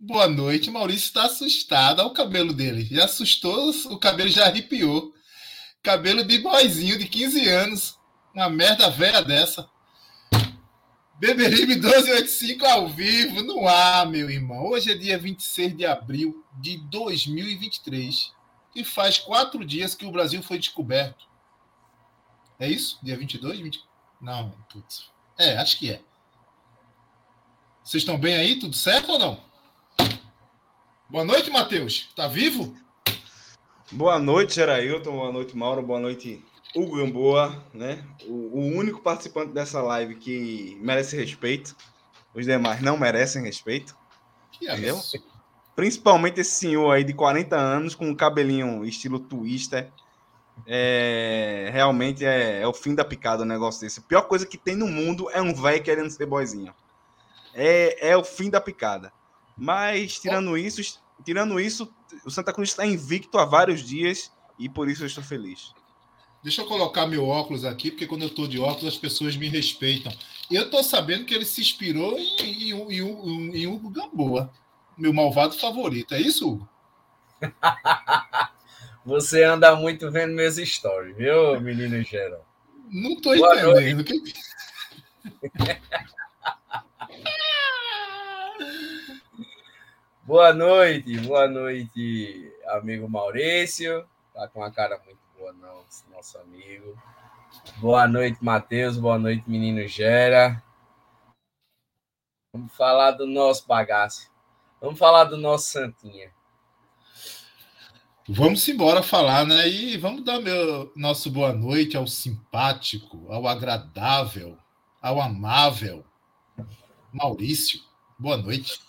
Boa noite, Maurício está assustado. Olha o cabelo dele. Já assustou, o cabelo já arrepiou. Cabelo de boizinho de 15 anos. Uma merda velha dessa. Beberibe 1285 ao vivo, no ar, meu irmão. Hoje é dia 26 de abril de 2023. E faz quatro dias que o Brasil foi descoberto. É isso? Dia 22? 20... Não, putz. É, acho que é. Vocês estão bem aí? Tudo certo ou não? Boa noite, Matheus. Tá vivo? Boa noite, Gerailton. Boa noite, Mauro. Boa noite, Hugo Gamboa, né? O, o, único participante dessa live que merece respeito. Os demais não merecem respeito. Que entendeu? Isso? Principalmente esse senhor aí de 40 anos com um cabelinho estilo twister. É, realmente é, é, o fim da picada o negócio desse. A pior coisa que tem no mundo é um velho querendo ser boizinho. É, é o fim da picada. Mas, tirando isso, tirando isso, o Santa Cruz está invicto há vários dias e por isso eu estou feliz. Deixa eu colocar meu óculos aqui, porque quando eu estou de óculos as pessoas me respeitam. Eu estou sabendo que ele se inspirou em, em, em, em Hugo Gamboa, meu malvado favorito. É isso, Hugo? Você anda muito vendo meus stories, viu, menino geral? Não estou entendendo. Boa noite, boa noite, amigo Maurício. Tá com uma cara muito boa, não, nosso amigo. Boa noite, Matheus. Boa noite, menino Gera. Vamos falar do nosso bagaço. Vamos falar do nosso Santinha. Vamos embora falar, né? E vamos dar meu nosso boa noite ao simpático, ao agradável, ao amável Maurício. Boa noite.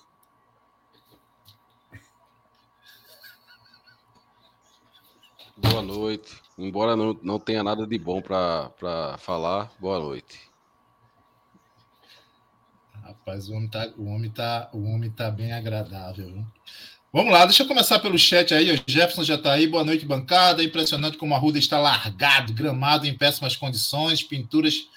Boa noite. Embora não, não tenha nada de bom para falar, boa noite. Rapaz, o homem tá, o homem tá, o homem tá bem agradável. Viu? Vamos lá, deixa eu começar pelo chat aí. O Jefferson já está aí. Boa noite, bancada. Impressionante como a Ruda está largado, gramado em péssimas condições, pinturas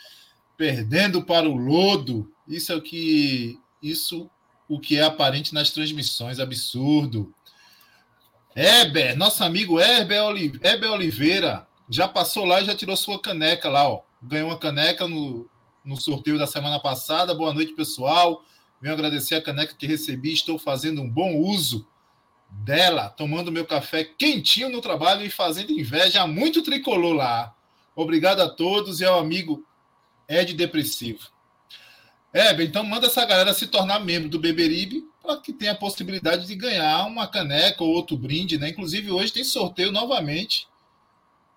perdendo para o lodo. Isso é o que isso o que é aparente nas transmissões, absurdo. Heber, nosso amigo Heber, Oliveira, já passou lá e já tirou sua caneca lá, ó. Ganhou uma caneca no, no sorteio da semana passada. Boa noite, pessoal. Venho agradecer a caneca que recebi. Estou fazendo um bom uso dela, tomando meu café quentinho no trabalho e fazendo inveja a muito tricolor lá. Obrigado a todos e ao amigo Ed Depressivo. Heber, então manda essa galera se tornar membro do Beberibe para que tenha a possibilidade de ganhar uma caneca ou outro brinde, né? Inclusive hoje tem sorteio novamente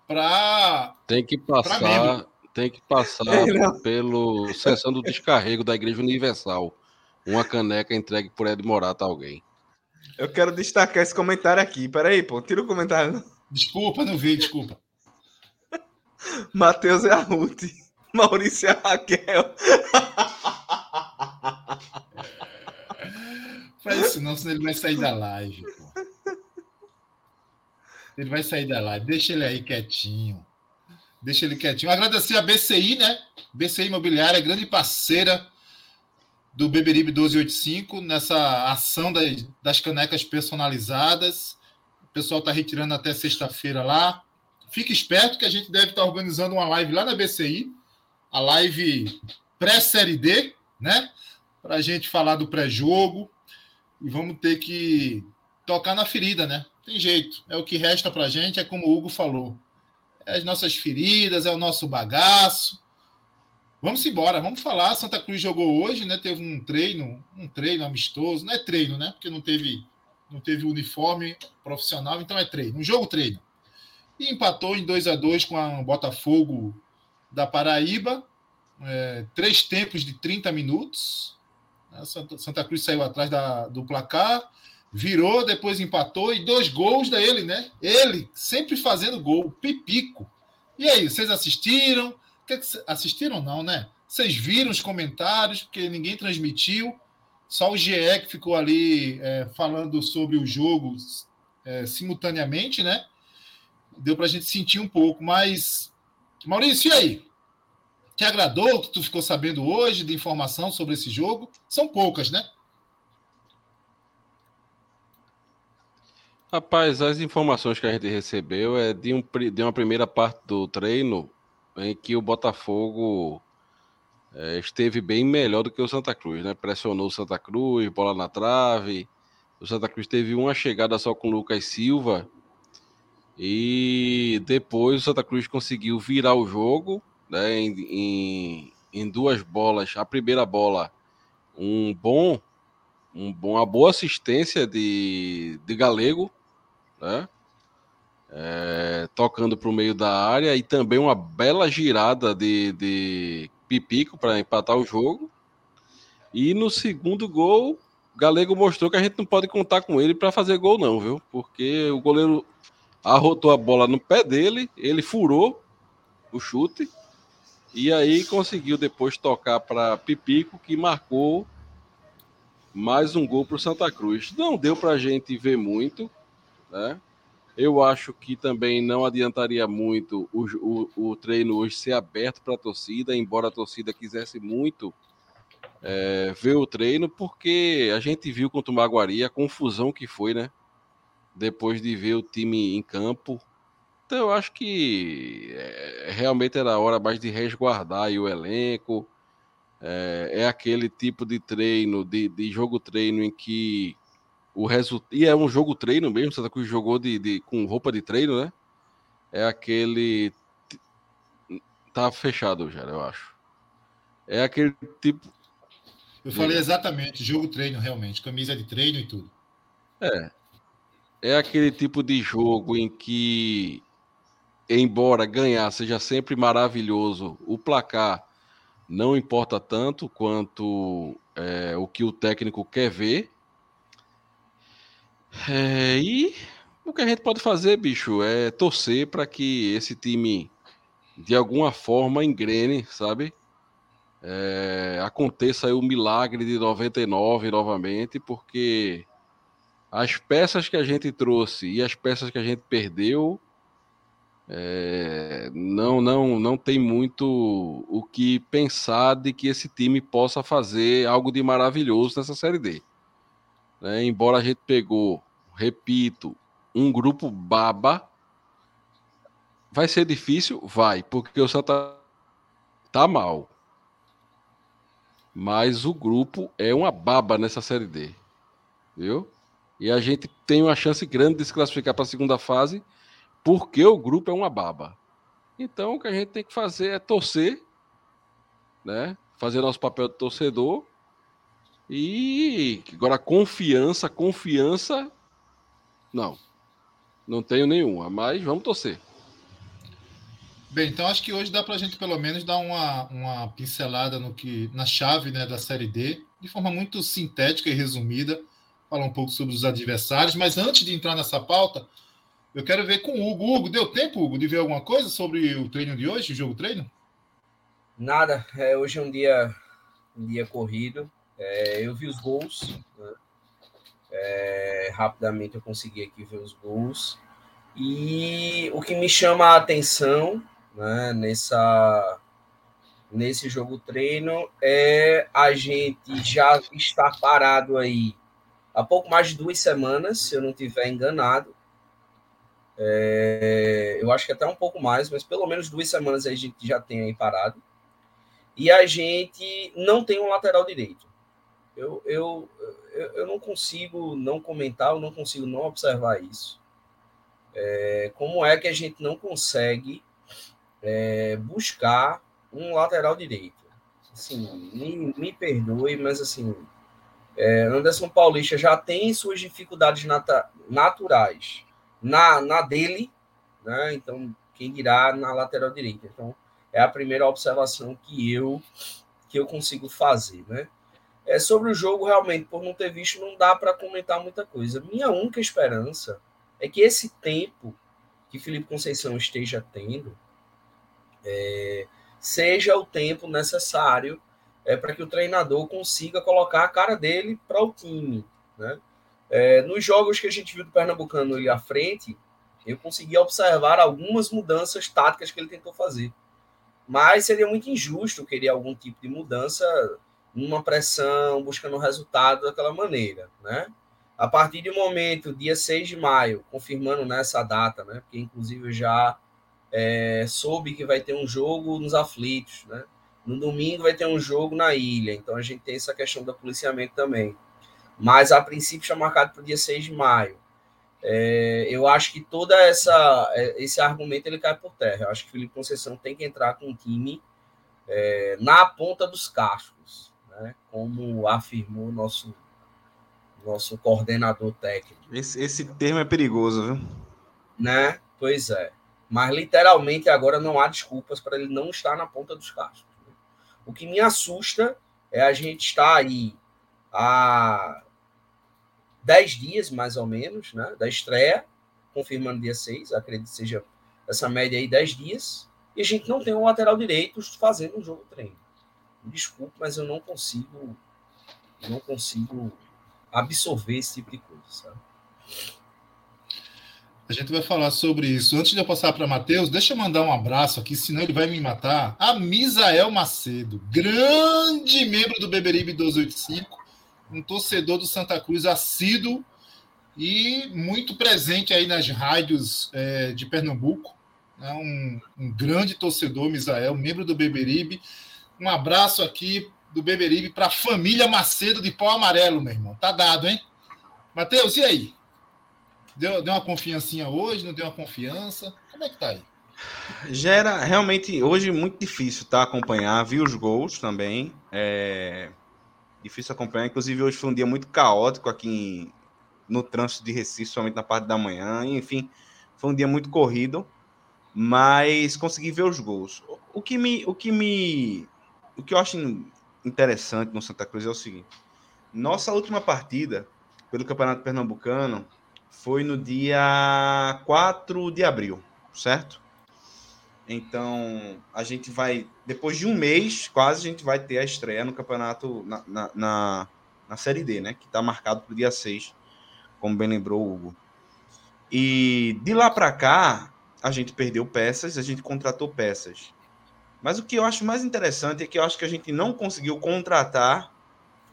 para tem que passar, tem que passar pelo sessão do descarrego da Igreja Universal. Uma caneca entregue por Ed Morata a alguém. Eu quero destacar esse comentário aqui. Peraí, pô, tira o comentário. Desculpa, não vi, desculpa. Matheus é a Ruth. Maurício é a Raquel. Faz isso não, senão ele vai sair da live, pô. Ele vai sair da live. Deixa ele aí quietinho. Deixa ele quietinho. Agradecer a BCI, né? BCI Imobiliária, grande parceira do Beberibe 1285, nessa ação das, das canecas personalizadas. O pessoal está retirando até sexta-feira lá. Fique esperto que a gente deve estar tá organizando uma live lá na BCI, a live pré-série D, né? Para a gente falar do pré-jogo. E vamos ter que tocar na ferida, né? Tem jeito. É o que resta para gente, é como o Hugo falou. É as nossas feridas, é o nosso bagaço. Vamos embora, vamos falar. Santa Cruz jogou hoje, né? Teve um treino, um treino amistoso. Não é treino, né? Porque não teve, não teve uniforme profissional, então é treino. Um jogo treino. E empatou em 2 a 2 com a Botafogo da Paraíba. É, três tempos de 30 minutos. Santa Cruz saiu atrás da, do placar, virou, depois empatou e dois gols da ele, né? Ele sempre fazendo gol, pipico. E aí, vocês assistiram? Que, assistiram não, né? Vocês viram os comentários, porque ninguém transmitiu. Só o GE que ficou ali é, falando sobre o jogo é, simultaneamente, né? Deu para a gente sentir um pouco, mas Maurício, e aí? Te agradou que tu ficou sabendo hoje de informação sobre esse jogo? São poucas, né? Rapaz, as informações que a gente recebeu é de, um, de uma primeira parte do treino em que o Botafogo é, esteve bem melhor do que o Santa Cruz, né? Pressionou o Santa Cruz, bola na trave. O Santa Cruz teve uma chegada só com o Lucas Silva. E depois o Santa Cruz conseguiu virar o jogo né, em, em, em duas bolas. A primeira bola, um bom, um bom, uma boa assistência de, de Galego, né? é, tocando para o meio da área e também uma bela girada de, de Pipico para empatar o jogo. E no segundo gol, Galego mostrou que a gente não pode contar com ele para fazer gol, não, viu? Porque o goleiro arrotou a bola no pé dele, ele furou o chute e aí conseguiu depois tocar para Pipico, que marcou mais um gol para o Santa Cruz. Não deu para a gente ver muito, né? Eu acho que também não adiantaria muito o, o, o treino hoje ser aberto para a torcida, embora a torcida quisesse muito é, ver o treino, porque a gente viu contra o Maguari a confusão que foi, né? Depois de ver o time em campo. Então eu acho que é, realmente era a hora mais de resguardar o elenco. É, é, aquele tipo de treino, de, de jogo treino em que o resultado. E é um jogo treino mesmo, Santa Cruz jogou de, de, com roupa de treino, né? É aquele. Tá fechado já, eu acho. É aquele tipo. Eu falei exatamente, jogo treino, realmente, camisa de treino e tudo. É. É aquele tipo de jogo em que, embora ganhar seja sempre maravilhoso, o placar não importa tanto quanto é, o que o técnico quer ver é, e o que a gente pode fazer, bicho, é torcer para que esse time de alguma forma engrene, sabe? É, aconteça aí o milagre de 99 novamente, porque as peças que a gente trouxe e as peças que a gente perdeu é, não, não, não tem muito o que pensar de que esse time possa fazer algo de maravilhoso nessa série D. Né? Embora a gente pegou repito, um grupo baba. Vai ser difícil? Vai, porque o Santa tá mal. Mas o grupo é uma baba nessa série D. Viu? E a gente tem uma chance grande de se classificar para a segunda fase, porque o grupo é uma baba. Então o que a gente tem que fazer é torcer, né? Fazer nosso papel de torcedor. E agora confiança, confiança não. Não tenho nenhuma, mas vamos torcer. Bem, então acho que hoje dá para a gente pelo menos dar uma, uma pincelada no que na chave né, da série D, de forma muito sintética e resumida, falar um pouco sobre os adversários, mas antes de entrar nessa pauta, eu quero ver com o Hugo. Hugo, deu tempo, Hugo, de ver alguma coisa sobre o treino de hoje, o jogo treino? Nada, é, hoje é um dia, um dia corrido. É, eu vi os gols, né? é, rapidamente eu consegui aqui ver os gols. E o que me chama a atenção né, nessa, nesse jogo treino é a gente já estar parado aí há pouco mais de duas semanas, se eu não estiver enganado. É, eu acho que até um pouco mais, mas pelo menos duas semanas a gente já tem aí parado. E a gente não tem um lateral direito. Eu, eu, eu, eu não consigo não comentar, eu não consigo não observar isso. É, como é que a gente não consegue é, buscar um lateral direito? Assim, me, me perdoe, mas assim, é, Anderson Paulista já tem suas dificuldades naturais na, na dele, né? Então, quem dirá na lateral direita. Então, é a primeira observação que eu que eu consigo fazer, né? É sobre o jogo realmente, por não ter visto, não dá para comentar muita coisa. Minha única esperança é que esse tempo que Felipe Conceição esteja tendo é, seja o tempo necessário é, para que o treinador consiga colocar a cara dele para o time. Né? É, nos jogos que a gente viu do Pernambucano ali à frente, eu consegui observar algumas mudanças táticas que ele tentou fazer. Mas seria muito injusto querer algum tipo de mudança numa pressão, buscando um resultado daquela maneira, né? A partir do momento, dia 6 de maio, confirmando nessa data, né? Porque inclusive eu já é, soube que vai ter um jogo nos aflitos, né? No domingo vai ter um jogo na ilha, então a gente tem essa questão do policiamento também. Mas a princípio está marcado para o dia 6 de maio. É, eu acho que toda essa é, esse argumento ele cai por terra. Eu acho que o Felipe Conceição tem que entrar com um time é, na ponta dos cascos, né? como afirmou nosso nosso coordenador técnico. Esse, esse termo é perigoso, viu? Né? Pois é. Mas literalmente agora não há desculpas para ele não estar na ponta dos cascos. O que me assusta é a gente estar aí há 10 dias, mais ou menos, né, da estreia, confirmando dia 6, acredito que seja essa média aí 10 dias, e a gente não tem um lateral direito fazendo um jogo treino. Desculpe, mas eu não consigo não consigo absorver esse tipo de coisa, sabe? A gente vai falar sobre isso. Antes de eu passar para Matheus, deixa eu mandar um abraço aqui, senão ele vai me matar. A Misael Macedo, grande membro do Beberibe 285, um torcedor do Santa Cruz assíduo e muito presente aí nas rádios é, de Pernambuco. É um, um, grande torcedor, Misael, membro do Beberibe. Um abraço aqui do Beberibe para a família Macedo de pau amarelo, meu irmão. Tá dado, hein? Matheus, e aí? Deu, deu uma confiancinha hoje, não deu uma confiança? Como é que tá aí? Gera realmente hoje muito difícil tá acompanhar, vi os gols também. É difícil acompanhar. Inclusive, hoje foi um dia muito caótico aqui em, no trânsito de Recife, somente na parte da manhã. Enfim, foi um dia muito corrido, mas consegui ver os gols. O que me, o que me, o que eu acho interessante no Santa Cruz é o seguinte: nossa última partida pelo Campeonato Pernambucano foi no dia 4 de abril, certo? Então, a gente vai, depois de um mês, quase, a gente vai ter a estreia no campeonato, na, na, na, na Série D, né? Que está marcado para o dia 6, como bem lembrou o Hugo. E de lá para cá, a gente perdeu peças, a gente contratou peças. Mas o que eu acho mais interessante é que eu acho que a gente não conseguiu contratar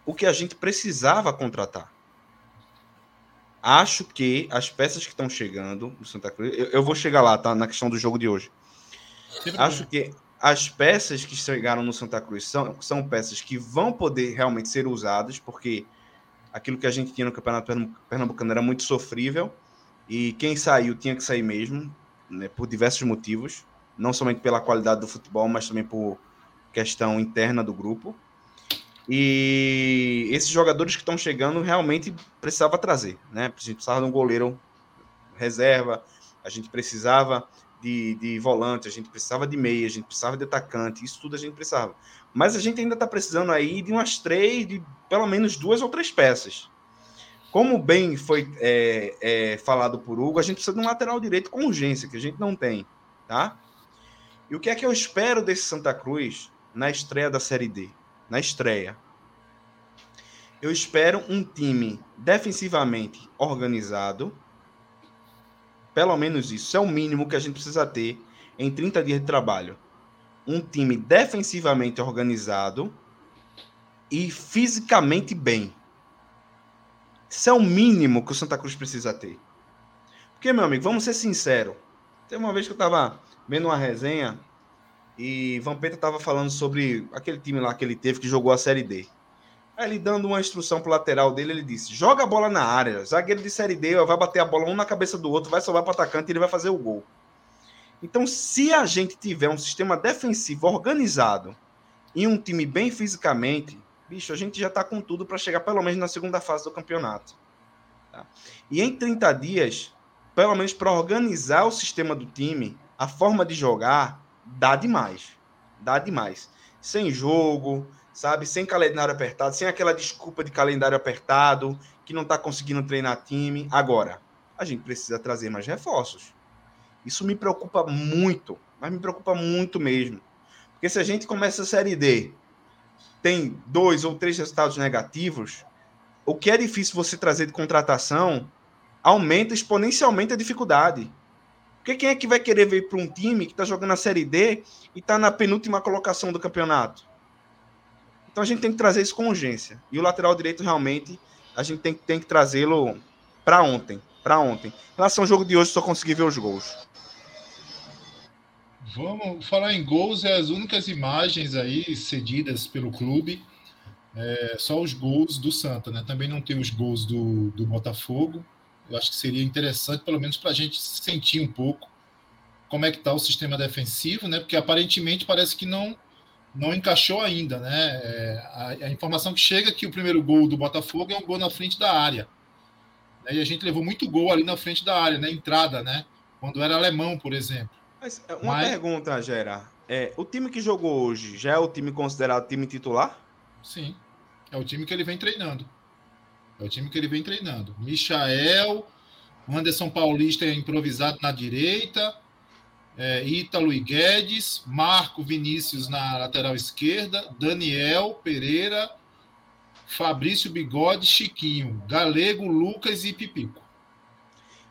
o que a gente precisava contratar. Acho que as peças que estão chegando no Santa Cruz, eu, eu, vou chegar lá, tá? Na questão do jogo de hoje. Acho que as peças que chegaram no Santa Cruz são, são peças que vão poder realmente ser usadas, porque aquilo que a gente tinha no Campeonato Pernambucano era muito sofrível, e quem saiu tinha que sair mesmo, né, por diversos motivos, não somente pela qualidade do futebol, mas também por questão interna do grupo. E esses jogadores que estão chegando realmente precisava trazer, né? A gente precisava de um goleiro reserva, a gente precisava de, de volante, a gente precisava de meia, a gente precisava de atacante, isso tudo a gente precisava. Mas a gente ainda está precisando aí de umas três, de pelo menos duas ou três peças. Como bem foi é, é, falado por Hugo, a gente precisa de um lateral direito com urgência, que a gente não tem, tá? E o que é que eu espero desse Santa Cruz na estreia da Série D? Na estreia. Eu espero um time defensivamente organizado. Pelo menos isso é o mínimo que a gente precisa ter em 30 dias de trabalho. Um time defensivamente organizado e fisicamente bem. Isso é o mínimo que o Santa Cruz precisa ter. Porque, meu amigo, vamos ser sinceros. Tem uma vez que eu estava vendo uma resenha e Vampeta estava falando sobre aquele time lá que ele teve que jogou a Série D. Aí ele dando uma instrução pro lateral dele, ele disse: joga a bola na área. Zagueiro de Série D vai bater a bola um na cabeça do outro, vai salvar para o atacante e ele vai fazer o gol. Então, se a gente tiver um sistema defensivo organizado e um time bem fisicamente, bicho, a gente já está com tudo para chegar pelo menos na segunda fase do campeonato. Tá? E em 30 dias, pelo menos para organizar o sistema do time, a forma de jogar, dá demais. Dá demais. Sem jogo, sabe? Sem calendário apertado, sem aquela desculpa de calendário apertado, que não está conseguindo treinar time. Agora, a gente precisa trazer mais reforços. Isso me preocupa muito, mas me preocupa muito mesmo. Porque se a gente começa a Série D, tem dois ou três resultados negativos, o que é difícil você trazer de contratação aumenta exponencialmente a dificuldade. Porque quem é que vai querer vir para um time que está jogando a Série D e está na penúltima colocação do campeonato? Então a gente tem que trazer isso com urgência. E o lateral direito, realmente, a gente tem, tem que trazê-lo para ontem. Para ontem. Em relação ao jogo de hoje, só consegui ver os gols. Vamos falar em gols, é as únicas imagens aí cedidas pelo clube. É, só os gols do Santa, né? Também não tem os gols do, do Botafogo. Eu acho que seria interessante, pelo menos para a gente sentir um pouco como é que está o sistema defensivo, né? Porque aparentemente parece que não não encaixou ainda, né? É, a, a, informação que chega é que o primeiro gol do Botafogo é um gol na frente da área. Né? E a gente levou muito gol ali na frente da área, na entrada, né? Quando era alemão, por exemplo. Mas é, uma Mas... pergunta, Gera. É, o time que jogou hoje já é o time considerado time titular? Sim. É o time que ele vem treinando. É o time que ele vem treinando. Michael, Anderson Paulista é improvisado na direita, é, Ítalo e Guedes, Marco Vinícius na lateral esquerda, Daniel Pereira, Fabrício Bigode, Chiquinho, Galego, Lucas e Pipico.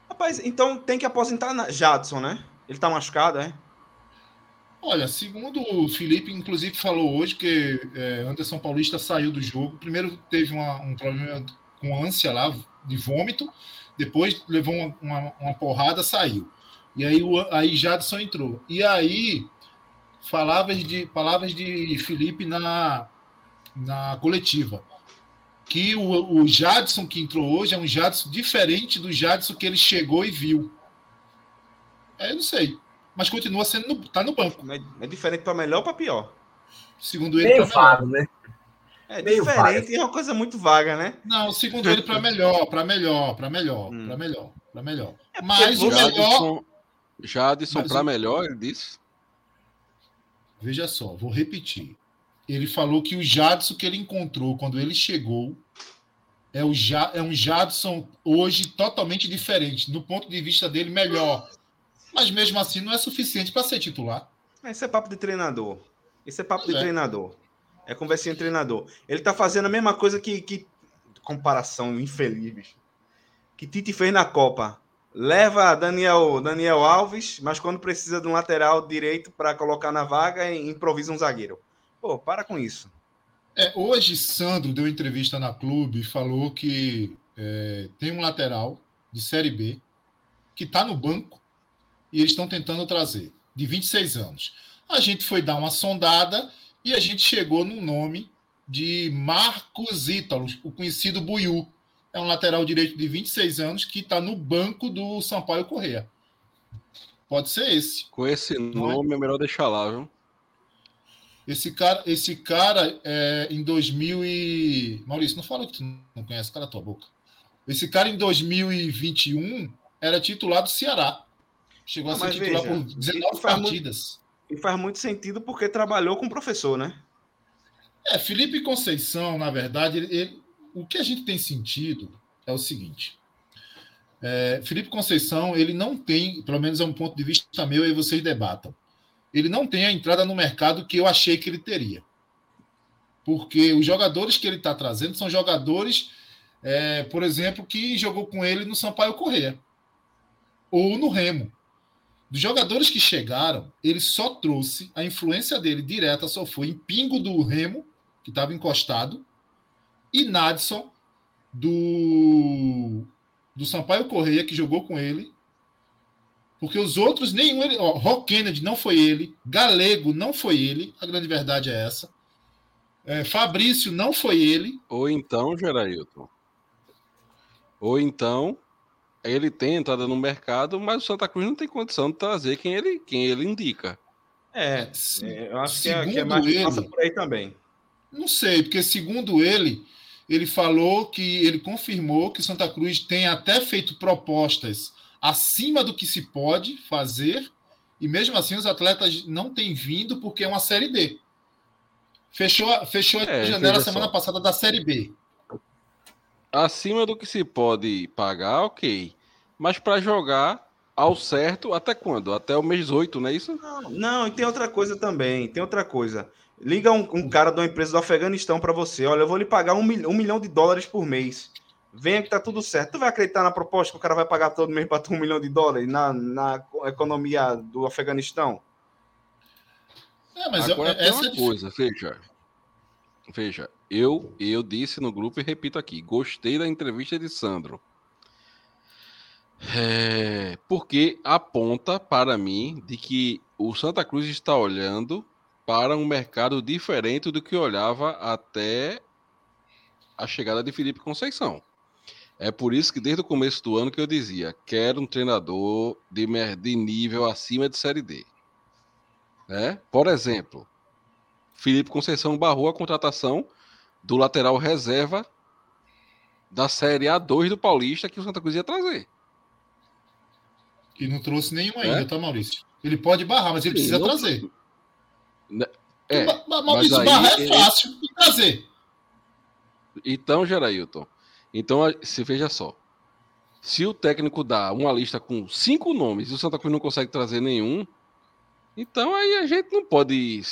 Rapaz, então tem que aposentar Jadson, né? Ele tá machucado, é? Olha, segundo o Felipe, inclusive, falou hoje que é, Anderson Paulista saiu do jogo. Primeiro teve uma, um problema com ânsia lá, de vômito. Depois levou uma, uma, uma porrada, saiu. E aí, o, aí Jadson entrou. E aí, palavras de, palavras de Felipe na, na coletiva. Que o, o Jadson que entrou hoje é um Jadson diferente do Jadson que ele chegou e viu. É, eu não sei. Mas continua sendo. No, tá no banco. É, é diferente para melhor ou para pior? Segundo ele. Meio vago, né? É Meio diferente vago. é uma coisa muito vaga, né? Não, segundo ele, para melhor, para melhor, para melhor, hum. para melhor, para melhor. É Mas o melhor. Jadson para melhor, ele disse. Veja só, vou repetir. Ele falou que o Jadson que ele encontrou quando ele chegou é, o ja, é um Jadson hoje totalmente diferente. Do ponto de vista dele, melhor. Mas mesmo assim não é suficiente para ser titular. Esse é papo de treinador. Esse é papo de é. treinador. É conversinha treinador. Ele tá fazendo a mesma coisa que, que comparação infeliz, bicho. Que Tite fez na Copa. Leva Daniel, Daniel Alves, mas quando precisa de um lateral direito para colocar na vaga, improvisa um zagueiro. Pô, para com isso. É, hoje, Sandro deu entrevista na clube e falou que é, tem um lateral de Série B que está no banco e eles estão tentando trazer, de 26 anos. A gente foi dar uma sondada e a gente chegou no nome de Marcos Ítalo, o conhecido Buiú é um lateral direito de 26 anos que está no banco do Sampaio Correia. Pode ser esse. Com esse não é? nome é? é melhor deixar lá, viu? Esse cara, esse cara é, em 2000 e... Maurício, não fala que tu não conhece, cara tua boca. Esse cara em 2021 era titular do Ceará. Chegou não, a ser titular veja, por 19 partidas. E faz muito sentido porque trabalhou com professor, né? É, Felipe Conceição, na verdade, ele, o que a gente tem sentido é o seguinte. É, Felipe Conceição, ele não tem, pelo menos é um ponto de vista meu, e vocês debatam. Ele não tem a entrada no mercado que eu achei que ele teria. Porque os jogadores que ele está trazendo são jogadores, é, por exemplo, que jogou com ele no Sampaio Corrêa ou no Remo. Dos jogadores que chegaram, ele só trouxe a influência dele direta, só foi em Pingo do Remo, que estava encostado, e Nadson do, do Sampaio Correia, que jogou com ele. Porque os outros, nenhum. Ele, ó, Rock Kennedy não foi ele, Galego não foi ele, a grande verdade é essa. É, Fabrício não foi ele. Ou então, Gerailton. Ou então, ele tem entrada no mercado, mas o Santa Cruz não tem condição de trazer quem ele, quem ele indica. É, é eu acho que é, que é mais ele, passa por aí também. Não sei, porque segundo ele, ele falou que ele confirmou que o Santa Cruz tem até feito propostas acima do que se pode fazer, e mesmo assim os atletas não têm vindo porque é uma Série B. Fechou, fechou é, a janela semana só. passada da Série B acima do que se pode pagar, ok. Mas para jogar ao certo, até quando? Até o mês 8, não é isso? Não, não, e tem outra coisa também. Tem outra coisa. Liga um, um cara de uma empresa do Afeganistão para você. Olha, eu vou lhe pagar um, mil, um milhão de dólares por mês. Venha que tá tudo certo. Tu vai acreditar na proposta que o cara vai pagar todo mês para tu um milhão de dólares na, na economia do Afeganistão? É, mas Agora eu, tem essa uma coisa, veja. Veja, eu, eu disse no grupo e repito aqui: gostei da entrevista de Sandro. É, porque aponta para mim de que o Santa Cruz está olhando para um mercado diferente do que olhava até a chegada de Felipe Conceição. É por isso que desde o começo do ano que eu dizia, quero um treinador de, de nível acima de Série D. Né? Por exemplo, Felipe Conceição barrou a contratação do lateral reserva da Série A2 do Paulista que o Santa Cruz ia trazer. Que não trouxe nenhum ainda, é? tá, Maurício? Ele pode barrar, mas ele Sim, precisa não... trazer. Né, é, Maurício, aí, barrar é fácil ele... de trazer. Então, Gerailton, então se veja só. Se o técnico dá uma lista com cinco nomes e o Santa Cruz não consegue trazer nenhum, então aí a gente não pode.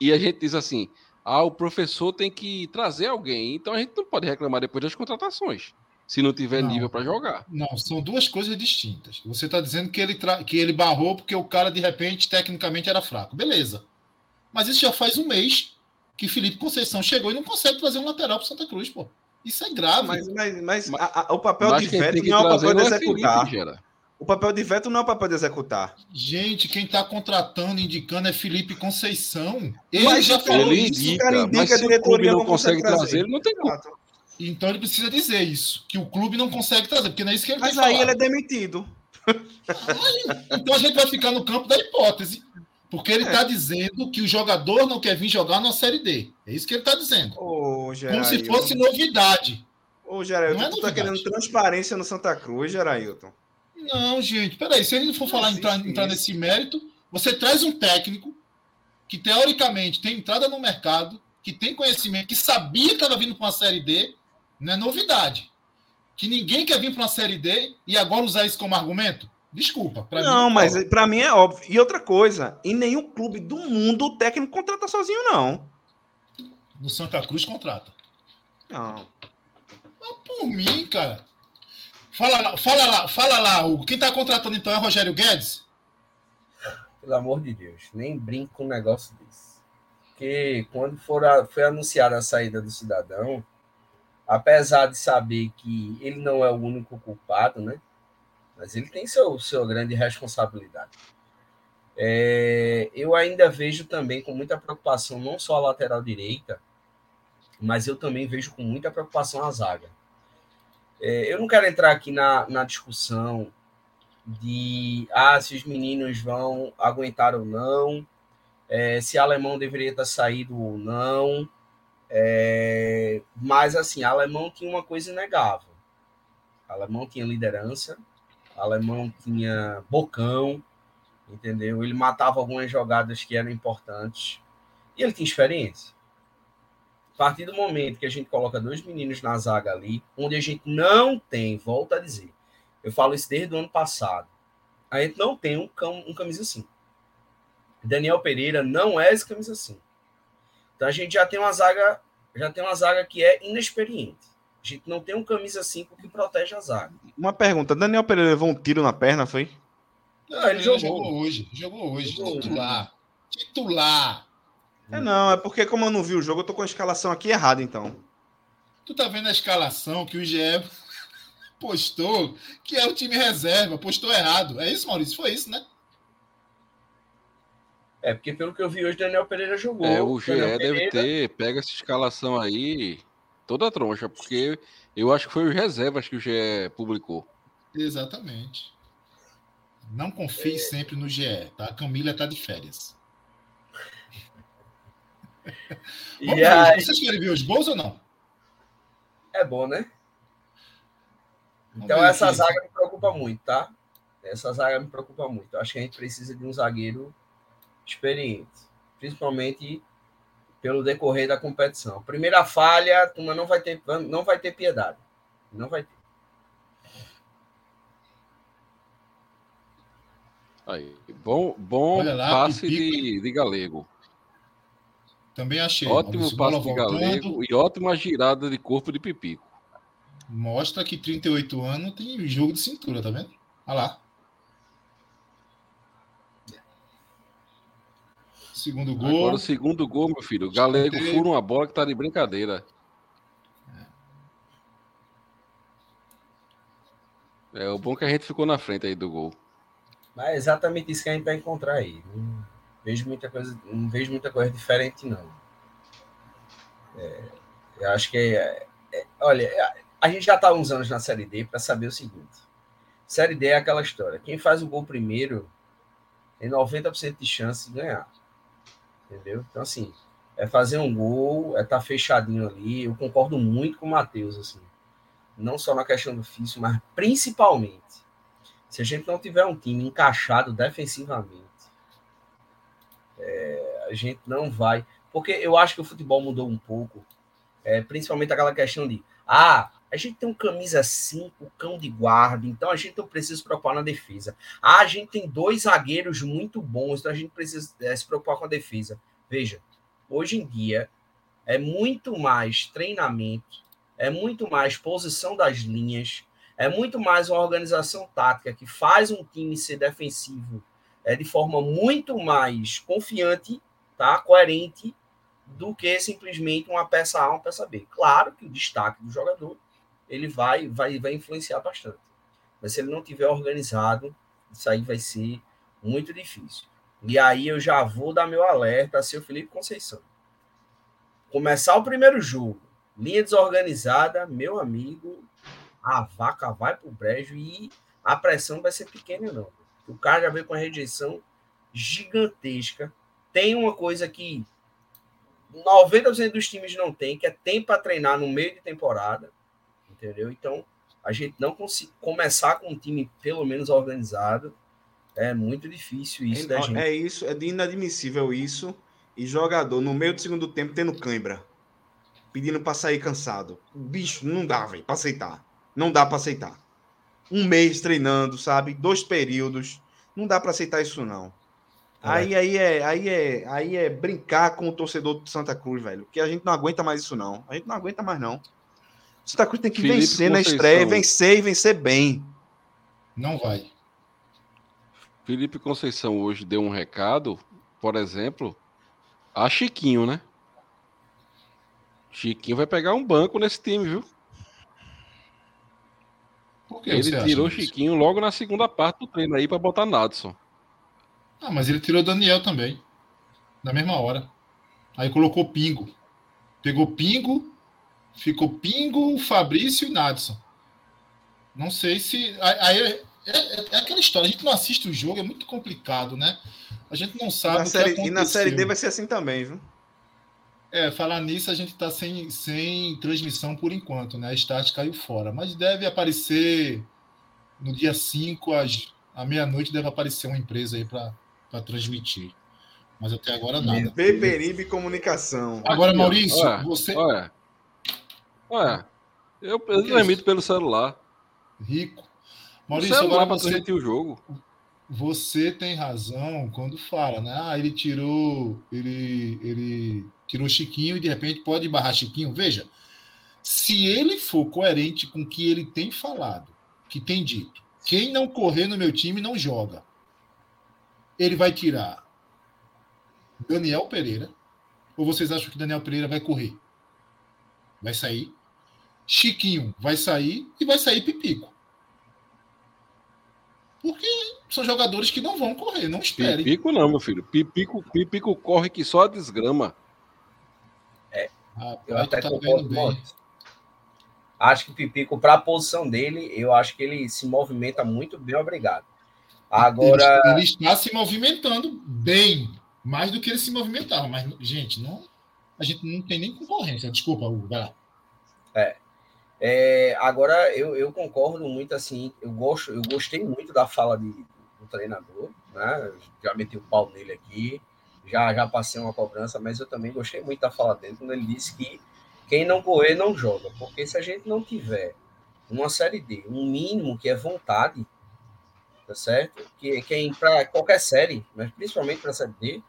E a gente diz assim: ah, o professor tem que trazer alguém. Então a gente não pode reclamar depois das contratações, se não tiver não, nível para jogar. Não, são duas coisas distintas. Você está dizendo que ele, tra... que ele barrou porque o cara, de repente, tecnicamente era fraco. Beleza. Mas isso já faz um mês que Felipe Conceição chegou e não consegue trazer um lateral para Santa Cruz, pô. Isso é grave. Mas, mas, mas, mas a, a, o papel de veto não é o papel de executar. Felipe, o papel de veto não é o papel de executar. Gente, quem está contratando, indicando é Felipe Conceição. Ele mas já falou ele isso. Indica, indica, mas a diretoria não, não consegue trazer, trazer, ele não tem como. Então ele precisa dizer isso, que o clube não consegue trazer, porque não é isso que ele Mas aí falar. ele é demitido. então a gente vai ficar no campo da hipótese. Porque ele está é. dizendo que o jogador não quer vir jogar na Série D. É isso que ele está dizendo. Ô, Como se fosse novidade. Ô, Gerailton, é tu está querendo transparência no Santa Cruz, Gerailton? Não, gente, peraí. Se a gente for falar entrar, entrar nesse mérito, você traz um técnico que teoricamente tem entrada no mercado, que tem conhecimento, que sabia que estava vindo para uma série D, não é novidade. Que ninguém quer vir para uma série D e agora usar isso como argumento? Desculpa. não, mim, mas para mim é óbvio. E outra coisa, em nenhum clube do mundo o técnico contrata sozinho, não. No Santa Cruz contrata. Não. Mas por mim, cara. Fala lá, fala lá, fala lá, Hugo. Quem tá contratando então é Rogério Guedes? Pelo amor de Deus, nem brinco com um negócio desse. Porque quando for a, foi anunciada a saída do cidadão, apesar de saber que ele não é o único culpado, né? Mas ele tem seu, sua grande responsabilidade. É, eu ainda vejo também com muita preocupação não só a lateral direita, mas eu também vejo com muita preocupação a zaga. É, eu não quero entrar aqui na, na discussão de ah, se os meninos vão aguentar ou não, é, se alemão deveria ter saído ou não. É, mas assim, alemão tinha uma coisa inegável. alemão tinha liderança, alemão tinha bocão, entendeu? Ele matava algumas jogadas que eram importantes e ele tinha experiência. Partir do momento que a gente coloca dois meninos na zaga ali, onde a gente não tem, volta a dizer, eu falo isso desde o ano passado, a gente não tem um, cam, um camisa 5. Daniel Pereira não é esse camisa 5. Então a gente já tem uma zaga, já tem uma zaga que é inexperiente. A gente não tem um camisa 5 que protege a zaga. Uma pergunta: Daniel Pereira levou um tiro na perna, foi? Não, ele, ele jogou. jogou. hoje. Jogou hoje. Jogou. Titular. Titular. É não, é porque como eu não vi o jogo, eu tô com a escalação aqui errada, então. Tu tá vendo a escalação que o GE postou, que é o time reserva, postou errado. É isso, Maurício? Foi isso, né? É, porque pelo que eu vi hoje, Daniel Pereira jogou. É, o GE Daniel deve Pereira... ter, pega essa escalação aí, toda troncha, porque eu acho que foi os reservas que o GE publicou. Exatamente. Não confie é... sempre no GE, tá? A Camila tá de férias. E aí... Vocês querem ver os gols ou não? É bom, né? Então essa aqui. zaga me preocupa muito, tá? Essa zaga me preocupa muito. Eu acho que a gente precisa de um zagueiro experiente, principalmente pelo decorrer da competição. Primeira falha, a turma não vai ter, não vai ter piedade. Não vai ter. Aí, bom bom lá, passe de, de Galego. Também achei. Ótimo passe de Galego e ótima girada de corpo de Pipico. Mostra que 38 anos tem jogo de cintura, tá vendo? Olha lá. Segundo gol. Agora o segundo gol, meu filho. O Galego fura uma bola que tá de brincadeira. É. é o bom que a gente ficou na frente aí do gol. Mas é exatamente isso que a gente vai encontrar aí. Vejo muita coisa, não vejo muita coisa diferente, não. É, eu acho que é, é, olha, a gente já está uns anos na Série D para saber o seguinte. Série D é aquela história. Quem faz o gol primeiro tem 90% de chance de ganhar. Entendeu? Então, assim, é fazer um gol, é estar tá fechadinho ali. Eu concordo muito com o Matheus, assim. Não só na questão do físico, mas principalmente. Se a gente não tiver um time encaixado defensivamente, é, a gente não vai. Porque eu acho que o futebol mudou um pouco. É, principalmente aquela questão de ah, a gente tem um camisa 5, cão de guarda, então a gente não precisa se preocupar na defesa. Ah, a gente tem dois zagueiros muito bons, então a gente precisa é, se preocupar com a defesa. Veja, hoje em dia é muito mais treinamento, é muito mais posição das linhas, é muito mais uma organização tática que faz um time ser defensivo é, de forma muito mais confiante, tá? coerente, do que simplesmente uma peça A, uma peça B. Claro que o destaque do jogador ele vai, vai, vai influenciar bastante. Mas se ele não tiver organizado, isso aí vai ser muito difícil. E aí eu já vou dar meu alerta a seu Felipe Conceição. Começar o primeiro jogo, linha desorganizada, meu amigo, a vaca vai pro brejo e a pressão vai ser pequena, não. O cara já veio com a rejeição gigantesca. Tem uma coisa que 90% dos times não tem, que é tempo para treinar no meio de temporada entendeu? Então, a gente não conseguir começar com um time pelo menos organizado é muito difícil isso é, da gente. É isso, é inadmissível isso. E jogador no meio do segundo tempo tendo cãibra, pedindo para sair cansado. Bicho, não dá, velho, para aceitar. Não dá para aceitar. Um mês treinando, sabe? Dois períodos. Não dá para aceitar isso não. É. Aí, aí, é, aí, é, aí é brincar com o torcedor de Santa Cruz, velho. Que a gente não aguenta mais isso, não. A gente não aguenta mais, não. Santa Cruz tem que Felipe vencer Conceição. na estreia, vencer e vencer bem. Não vai. Felipe Conceição hoje deu um recado, por exemplo, a Chiquinho, né? Chiquinho vai pegar um banco nesse time, viu? Ele tirou Chiquinho logo na segunda parte do treino aí para botar Nadson. Ah, mas ele tirou Daniel também. Na mesma hora. Aí colocou Pingo. Pegou Pingo, Ficou Pingo, Fabrício e Nadson. Não sei se. Aí é, é, é, aquela história, a gente não assiste o jogo, é muito complicado, né? A gente não sabe. Na série, e na série D vai ser assim também, viu? É, falar nisso, a gente está sem, sem transmissão por enquanto, né? A Start caiu fora. Mas deve aparecer no dia 5, às, à meia-noite, deve aparecer uma empresa aí para transmitir. Mas até agora nada. Beberibe Comunicação. Agora. Maurício, Olha, você. Olha. Olha. Eu, eu transmito pelo celular. Rico. O Maurício, celular agora para você, transmitir o jogo. Você tem razão quando fala, né? Ah, ele tirou. Ele, ele tirou Chiquinho e de repente pode barrar Chiquinho. Veja, se ele for coerente com o que ele tem falado, que tem dito, quem não correr no meu time não joga. Ele vai tirar Daniel Pereira. Ou vocês acham que Daniel Pereira vai correr? Vai sair. Chiquinho vai sair e vai sair Pipico. Porque são jogadores que não vão correr, não esperem. Pipico não, meu filho. Pipico, Pipico corre que só a desgrama. Eu Rapaz, até tu tá concordo com. Acho que o Pipico, para a posição dele, eu acho que ele se movimenta muito bem, obrigado. Agora, Ele, ele está se movimentando bem, mais do que ele se movimentava. Mas, gente, não, a gente não tem nem concorrência. Desculpa, Hugo, vai lá. é, agora eu, eu concordo muito assim. Eu gosto, eu gostei muito da fala de, treinador, né? Já meti o pau nele aqui, já já passei uma cobrança, mas eu também gostei muito da fala dele quando ele disse que quem não correr não joga, porque se a gente não tiver uma série D, um mínimo que é vontade, tá certo? Que quem para qualquer série, mas principalmente para a série D,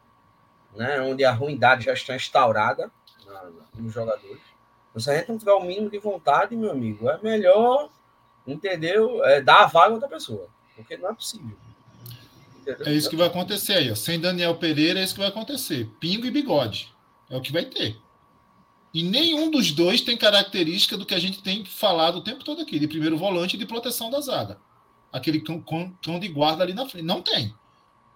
né, onde a ruindade já está instaurada nos jogadores. Então, se a gente não tiver o mínimo de vontade, meu amigo, é melhor, entendeu? É, dar a vaga a outra pessoa, porque não é possível. É isso que vai acontecer aí. Ó. Sem Daniel Pereira, é isso que vai acontecer. Pingo e bigode. É o que vai ter. E nenhum dos dois tem característica do que a gente tem falado o tempo todo aqui, de primeiro volante e de proteção da zaga. Aquele cão, cão- de guarda ali na frente. Não tem.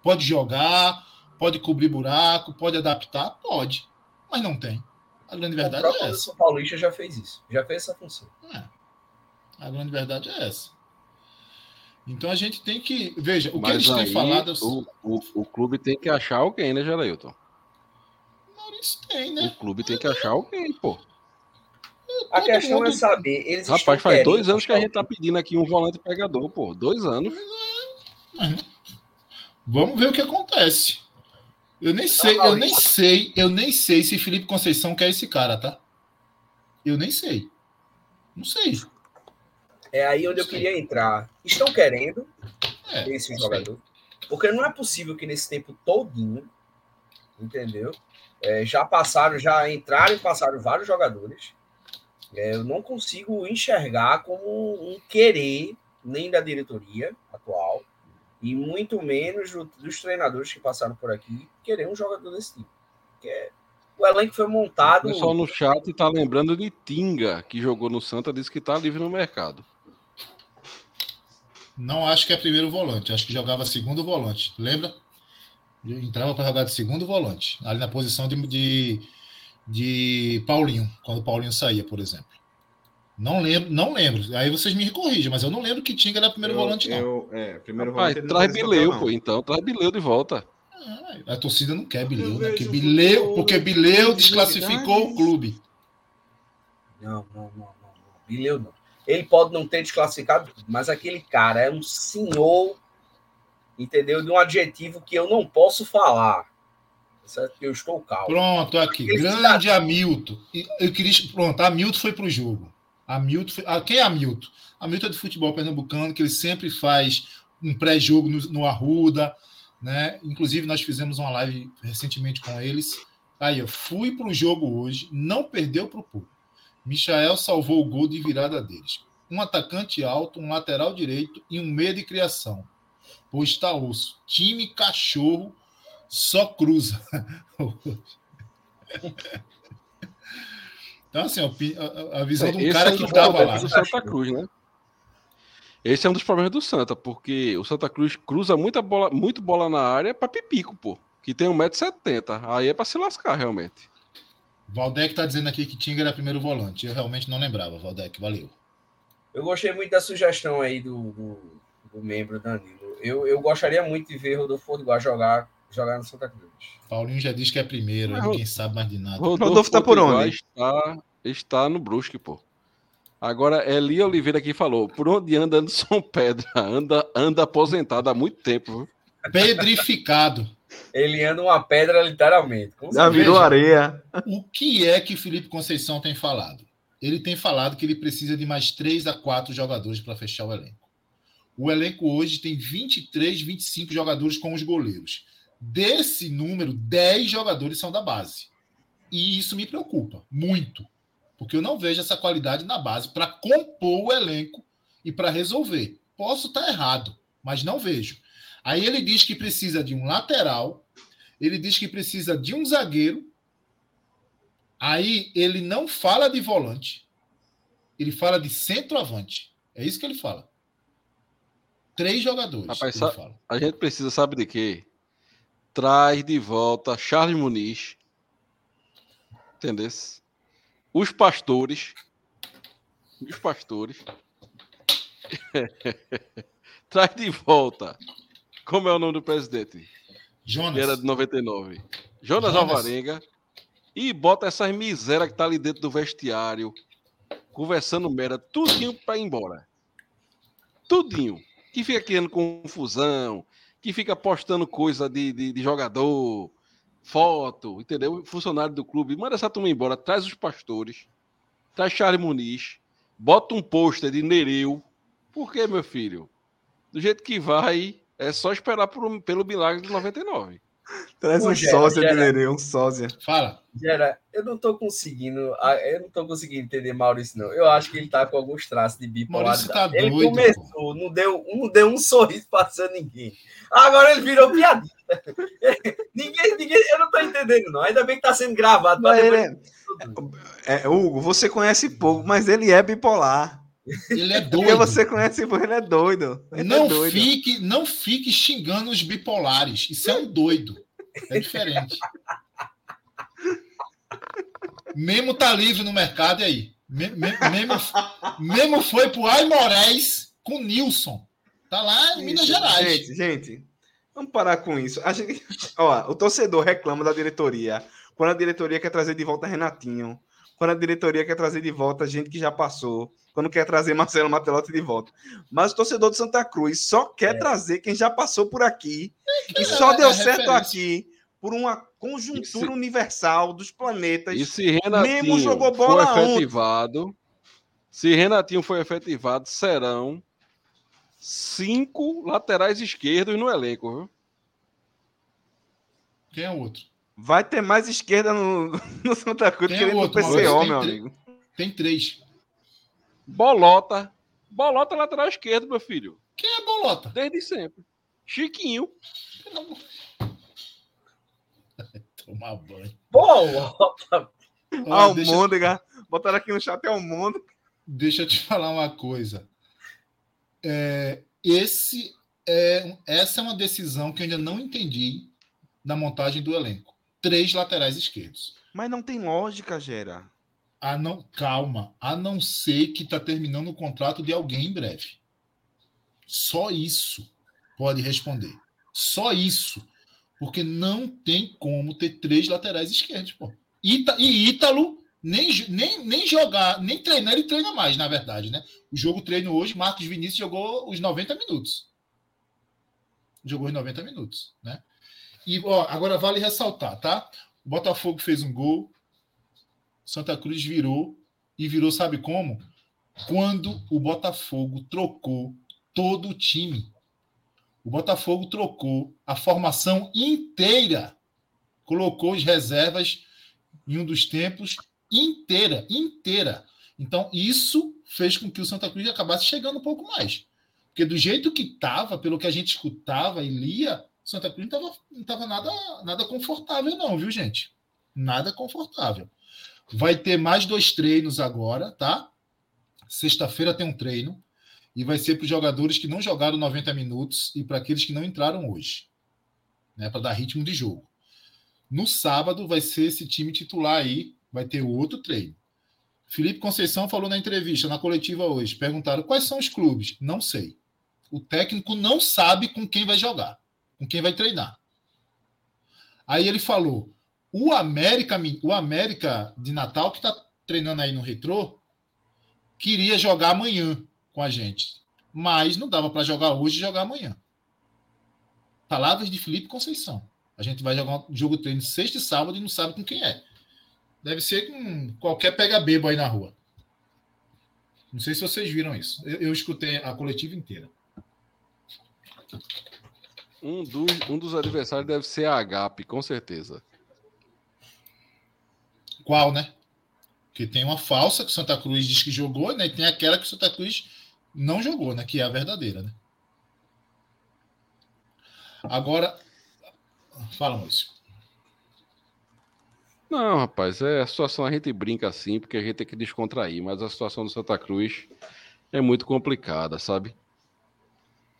Pode jogar, pode cobrir buraco, pode adaptar, pode. Mas não tem. A grande o verdade é essa. São Paulista já fez isso, já fez essa função. É. A grande verdade é essa. Então a gente tem que. Veja, o que eles têm aí, falado. o, o, o clube tem que achar alguém, né, Geleilton? Maurício tem, O né? clube tem que achar alguém, pô. A Todo questão mundo- é saber. Eles Rapaz, faz dois anos que a gente tá pedindo aqui um volante pegador, pô. Dois anos. Vamos ver o que acontece. Eu nem sei, eu nem sei, eu nem sei se Felipe Conceição quer esse cara, tá? Eu nem sei. Não sei. É aí onde eu queria entrar. Estão querendo É, esse jogador? Porque não é possível que nesse tempo todinho, entendeu? É, já passaram, já entraram e passaram vários jogadores. É, eu não consigo enxergar como um querer nem da diretoria atual e muito menos do- dos treinadores que passaram por aqui querer um jogador desse tipo. Porque o elenco foi O montado. pessoal no chat tá lembrando de Tinga, que jogou no Santa, disse que tá livre no mercado. Não acho que é primeiro volante, acho que jogava segundo volante. Lembra? Ele Entrava para jogar de segundo volante, ali na posição de, de, de Paulinho, quando o Paulinho saía, por exemplo. Não lembro, não lembro. Aí vocês me corrigem, mas eu não lembro que Tinga era primeiro Eu- volante, não. eu- é, primeiro Rapaz, volante traz Bileu, pô. Então, traz Bileu de volta. Ah, A torcida não quer Bileu, Eu né? Porque Bileu, porque Bileu de desclassificou o clube. Não, não, não, não. não. Bileu não. Ele pode não ter desclassificado, mas aquele cara é um senhor, entendeu? De um adjetivo que eu não posso falar. Certo? Eu estou calmo. Pronto, aqui. Aquele Grande Hamilton. E Eu queria. Pronto, Hamilton foi pro jogo. Hamilton foi... ah, Quem é Hamilton? Hamilton é do futebol pernambucano, que ele sempre faz um pré-jogo no, no Arruda. Né? Inclusive, nós fizemos uma live recentemente com eles. Aí, eu fui pro jogo hoje, não perdeu pro público. Michael salvou o gol de virada deles. Um atacante alto, um lateral direito e um meio de criação. Pois está osso. Time cachorro só cruza. Então, assim, a a, visão de um Esse cara é que estava lá. do Santa Cruz, né? Esse é um dos problemas do Santa, porque o Santa Cruz cruza muita bola, muito bola na área pra Pipico, pô. Que tem 1,70m. Aí é pra se lascar, realmente. Valdec está dizendo aqui que Tinga era primeiro volante. Eu realmente não lembrava, Valdec. Valeu. Eu gostei muito da sugestão aí do, do, do membro Danilo. Eu, eu gostaria muito de ver Rodolfo Potiguar jogar, jogar no Santa Cruz. Paulinho já disse que é primeiro, Mas, ninguém sabe mais de nada. Rodolfo tá por onde? Está, está no Brusque, pô. Agora, Eli Oliveira aqui falou: por onde anda Anderson Pedra? Anda, anda aposentado há muito tempo. viu? Pedrificado. Ele anda uma pedra, literalmente. Já virou areia. O que é que Felipe Conceição tem falado? Ele tem falado que ele precisa de mais 3 a 4 jogadores para fechar o elenco. O elenco hoje tem 23, 25 jogadores com os goleiros. Desse número, 10 jogadores são da base. E isso me preocupa muito, porque eu não vejo essa qualidade na base para compor o elenco e para resolver. Posso estar errado, mas não vejo. Aí ele diz que precisa de um lateral, ele diz que precisa de um zagueiro. Aí ele não fala de volante, ele fala de centroavante. É isso que ele fala. Três jogadores. Rapaz, fala. A gente precisa, sabe de quê? Traz de volta Charles Muniz. Entendeu? Os pastores. Os pastores. Traz de volta. Como é o nome do presidente? Jonas. era de 99. Jonas, Jonas. Alvarenga. E bota essas misérias que tá ali dentro do vestiário. Conversando merda. Tudinho pra ir embora. Tudinho. Que fica criando confusão. Que fica postando coisa de, de, de jogador. Foto. Entendeu? Funcionário do clube. Manda essa turma embora. Traz os pastores. Traz Charles Muniz. Bota um pôster de Nereu. Por quê, meu filho? Do jeito que vai, é só esperar por- pelo milagre de 99. Traz um Gera, sósia um sósia. Fala. Gera, eu não tô conseguindo, ah, eu não tô conseguindo entender Maurício, não. Eu acho que ele tá com alguns traços de Maurício bipolaridade. tá ele doido, começou, não deu, não deu um sorriso passando ninguém. Agora ele virou piadista. ninguém, ninguém, eu não tô entendendo, não. Ainda bem que tá sendo gravado. pra Mas depois- ele é, é, Hugo, você conhece pouco, mas ele é bipolar. Ele é Porque doido. você conhece pouco, ele é doido. Ele não é doido. fique, não fique xingando os bipolares. Isso é um doido. É diferente. Memo tá livre no mercado e aí. Me- me- Memo, Memo foi pro Aimorés com Nilson. Tá lá em Minas Isso, Gerais. Gente, gente, vamos parar com isso. A gente, ó, o torcedor reclama da diretoria. Quando a diretoria quer trazer de volta Renatinho. Quando a diretoria quer trazer de volta gente que já passou. Quando quer trazer Marcelo Matelotti de volta. Mas o torcedor de Santa Cruz só quer É. trazer quem já passou por aqui. E só é deu certo aqui por uma conjuntura Isso- universal dos planetas. E se Renatinho Memo jogou bola for ontem. efetivado, se Renatinho for efetivado, serão cinco laterais esquerdos no elenco, viu? Quem é o outro? Vai ter mais esquerda no, no Santa Cruz Tem que ele no outro, PCO, Maurício, tem meu três. amigo. Tem três. Bolota. Bolota lateral esquerdo, meu filho. Quem é Bolota? Desde sempre. Chiquinho. Tomar banho. Bolota. Olha, deixa, Almôndega. Botaram aqui no chat é Almôndega. deixa eu te falar uma coisa. É, esse é, essa é uma decisão que eu ainda não entendi na montagem do elenco. Três laterais esquerdos. Mas não tem lógica, Gera. A não, calma, a não ser que está terminando o contrato de alguém em breve. Só isso pode responder. Só isso. Porque não tem como ter três laterais esquerdos, pô. Ita, e Ítalo nem, nem, nem jogar, nem treinar, ele treina mais, na verdade, né? O jogo treino hoje, Marcos Vinícius jogou os 90 minutos. Jogou os 90 minutos, né? E ó, agora vale ressaltar, tá? O Botafogo fez um gol, Santa Cruz virou e virou, sabe como? Quando o Botafogo trocou todo o time. O Botafogo trocou a formação inteira. Colocou as reservas em um dos tempos inteira, inteira. Então, isso fez com que o Santa Cruz acabasse chegando um pouco mais. Porque do jeito que estava, pelo que a gente escutava e lia, Santa Cruz não estava tava nada, nada confortável, não, viu, gente? Nada confortável. Vai ter mais dois treinos agora, tá? Sexta-feira tem um treino. E vai ser para os jogadores que não jogaram 90 minutos e para aqueles que não entraram hoje. Né, para dar ritmo de jogo. No sábado vai ser esse time titular aí, vai ter outro treino. Felipe Conceição falou na entrevista, na coletiva hoje. Perguntaram quais são os clubes. Não sei. O técnico não sabe com quem vai jogar, com quem vai treinar. Aí ele falou: o América, o América de Natal, que está treinando aí no Retrô, queria jogar amanhã com a gente. Mas não dava para jogar hoje e jogar amanhã. Palavras de Felipe Conceição. A gente vai jogar um jogo treino sexta e sábado e não sabe com quem é. Deve ser com qualquer pega-bebo aí na rua. Não sei se vocês viram isso. Eu, eu escutei a coletiva inteira. Um dos, um dos adversários deve ser a Agape, com certeza. Qual, né? Porque tem uma falsa que o Santa Cruz diz que jogou, né? E tem aquela que o Santa Cruz não jogou, né? Que é a verdadeira, né? Agora, fala, Maurício. Não, rapaz, é a situação a gente brinca assim, porque a gente tem que descontrair, mas a situação do Santa Cruz é muito complicada, sabe?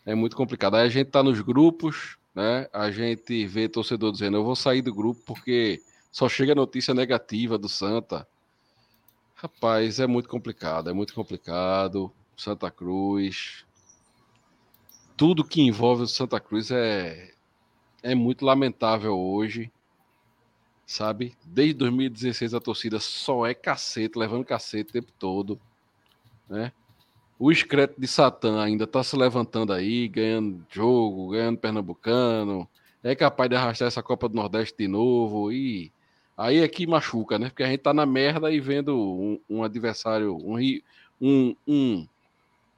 É muito complicada. Aí a gente tá nos grupos, né? A gente vê torcedor dizendo: "Eu vou sair do grupo porque só chega notícia negativa do Santa". Rapaz, é muito complicado, é muito complicado. Santa Cruz, tudo que envolve o Santa Cruz é é muito lamentável hoje sabe? Desde 2016 a torcida só é cacete, levando cacete o tempo todo, né? O excreto de Satã ainda tá se levantando aí, ganhando jogo, ganhando Pernambucano, é capaz de arrastar essa Copa do Nordeste de novo e aí é que machuca, né? Porque a gente tá na merda e vendo um, um adversário, um, um, um,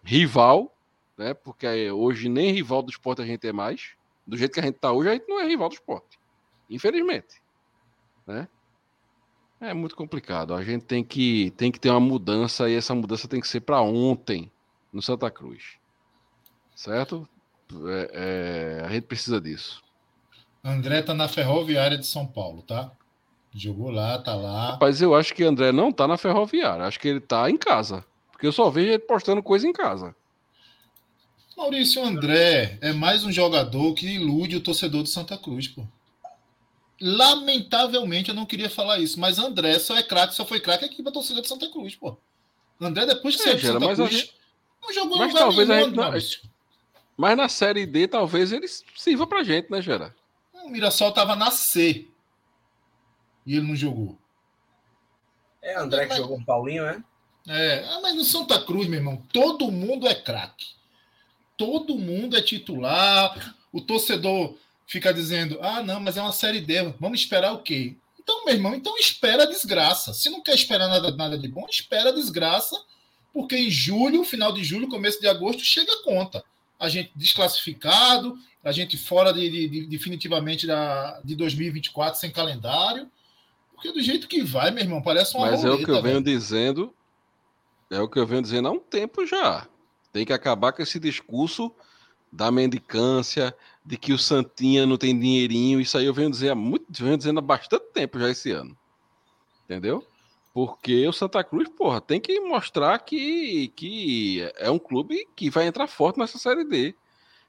rival, né? Porque hoje nem rival do esporte a gente é mais. Do jeito que a gente tá hoje, a gente não é rival do esporte. Infelizmente né? É muito complicado. A gente tem que, tem que ter uma mudança e essa mudança tem que ser para ontem no Santa Cruz. Certo? É, é, a gente precisa disso. André tá na Ferroviária de São Paulo, tá? Jogou lá, tá lá. Rapaz, eu acho que André não tá na Ferroviária. Acho que ele tá em casa. Porque eu só vejo ele postando coisa em casa. Maurício André é mais um jogador que ilude o torcedor do Santa Cruz, pô. Lamentavelmente, eu não queria falar isso, mas André só é craque, só foi craque aqui pra torcida de Santa Cruz, pô. André, depois que é, saiu de Santa Cruz, gente... não jogou mas talvez nenhum, a gente não... Mas na Série D, talvez ele sirva pra gente, né, Gera? O Mirassol tava na C. E ele não jogou. É André que mas... jogou com Paulinho, é? É, ah, mas no Santa Cruz, meu irmão, todo mundo é craque. Todo mundo é titular. O torcedor fica dizendo: ah, não, mas é uma série D, vamos esperar o quê? Então, meu irmão, então espera a desgraça. Se não quer esperar nada, nada de bom, espera a desgraça, porque em julho, final de julho, começo de agosto, chega a conta. A gente desclassificado, a gente fora de, de, de, definitivamente da, de 2024 sem calendário. Porque do jeito que vai, meu irmão, parece uma Mas roleta, é o que eu venho velho. dizendo, é o que eu venho dizendo há um tempo já. Tem que acabar com esse discurso da mendicância, de que o Santinha não tem dinheirinho. Isso aí eu venho dizer há muito, venho dizendo há bastante tempo já esse ano. Entendeu? Porque o Santa Cruz, porra, tem que mostrar que, que é um clube que vai entrar forte nessa Série D.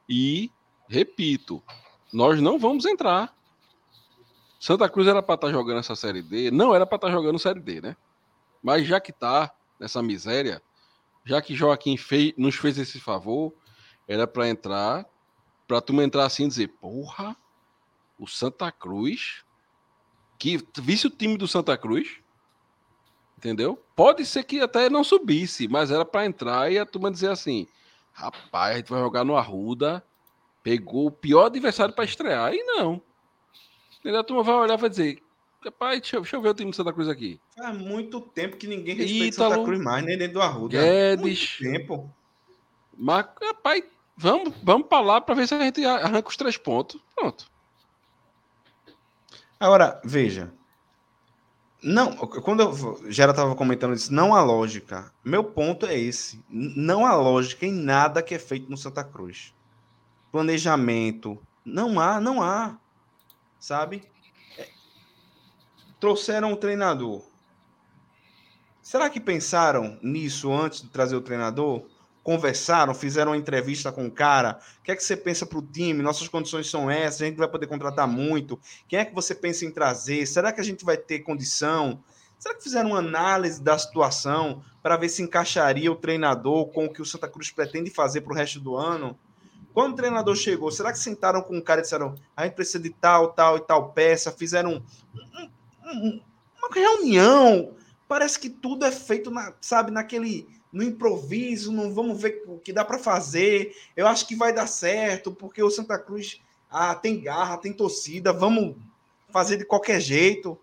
E, repito, nós não vamos entrar. Santa Cruz era para estar tá jogando essa Série D, não era para estar tá jogando Série D, né? Mas já que tá nessa miséria, já que Joaquim fez, nos fez esse favor, era para entrar, para tu entrar assim e dizer, porra, o Santa Cruz, que visse o time do Santa Cruz, entendeu? Pode ser que até não subisse, mas era para entrar e a turma dizer assim, rapaz, a gente vai jogar no Arruda, pegou o pior adversário para estrear, e não. Entendeu? A turma vai olhar e vai dizer, rapaz, deixa, deixa, eu ver o time do Santa Cruz aqui. Faz muito tempo que ninguém respeita Ítalo, Santa Cruz mais, nem dentro do Arruda. Guedes. Muito tempo. Mas, rapaz, Vamos, vamos para lá para ver se a gente arranca os três pontos. Pronto. Agora, veja. Não, quando eu já estava comentando isso, não há lógica. Meu ponto é esse. Não há lógica em nada que é feito no Santa Cruz. Planejamento. Não há, não há. Sabe? É, trouxeram um treinador. Será que pensaram nisso antes de trazer o treinador? Conversaram, fizeram uma entrevista com o cara. O que é que você pensa para o time? Nossas condições são essas, a gente vai poder contratar muito. Quem é que você pensa em trazer? Será que a gente vai ter condição? Será que fizeram uma análise da situação para ver se encaixaria o treinador com o que o Santa Cruz pretende fazer para o resto do ano? Quando o treinador chegou, será que sentaram com o cara e disseram: a gente precisa de tal, tal e tal peça? Fizeram um, um, uma reunião. Parece que tudo é feito, na, sabe, naquele no improviso, não vamos ver o que dá para fazer. Eu acho que vai dar certo, porque o Santa Cruz Ah, tem garra, tem torcida, vamos fazer de qualquer jeito.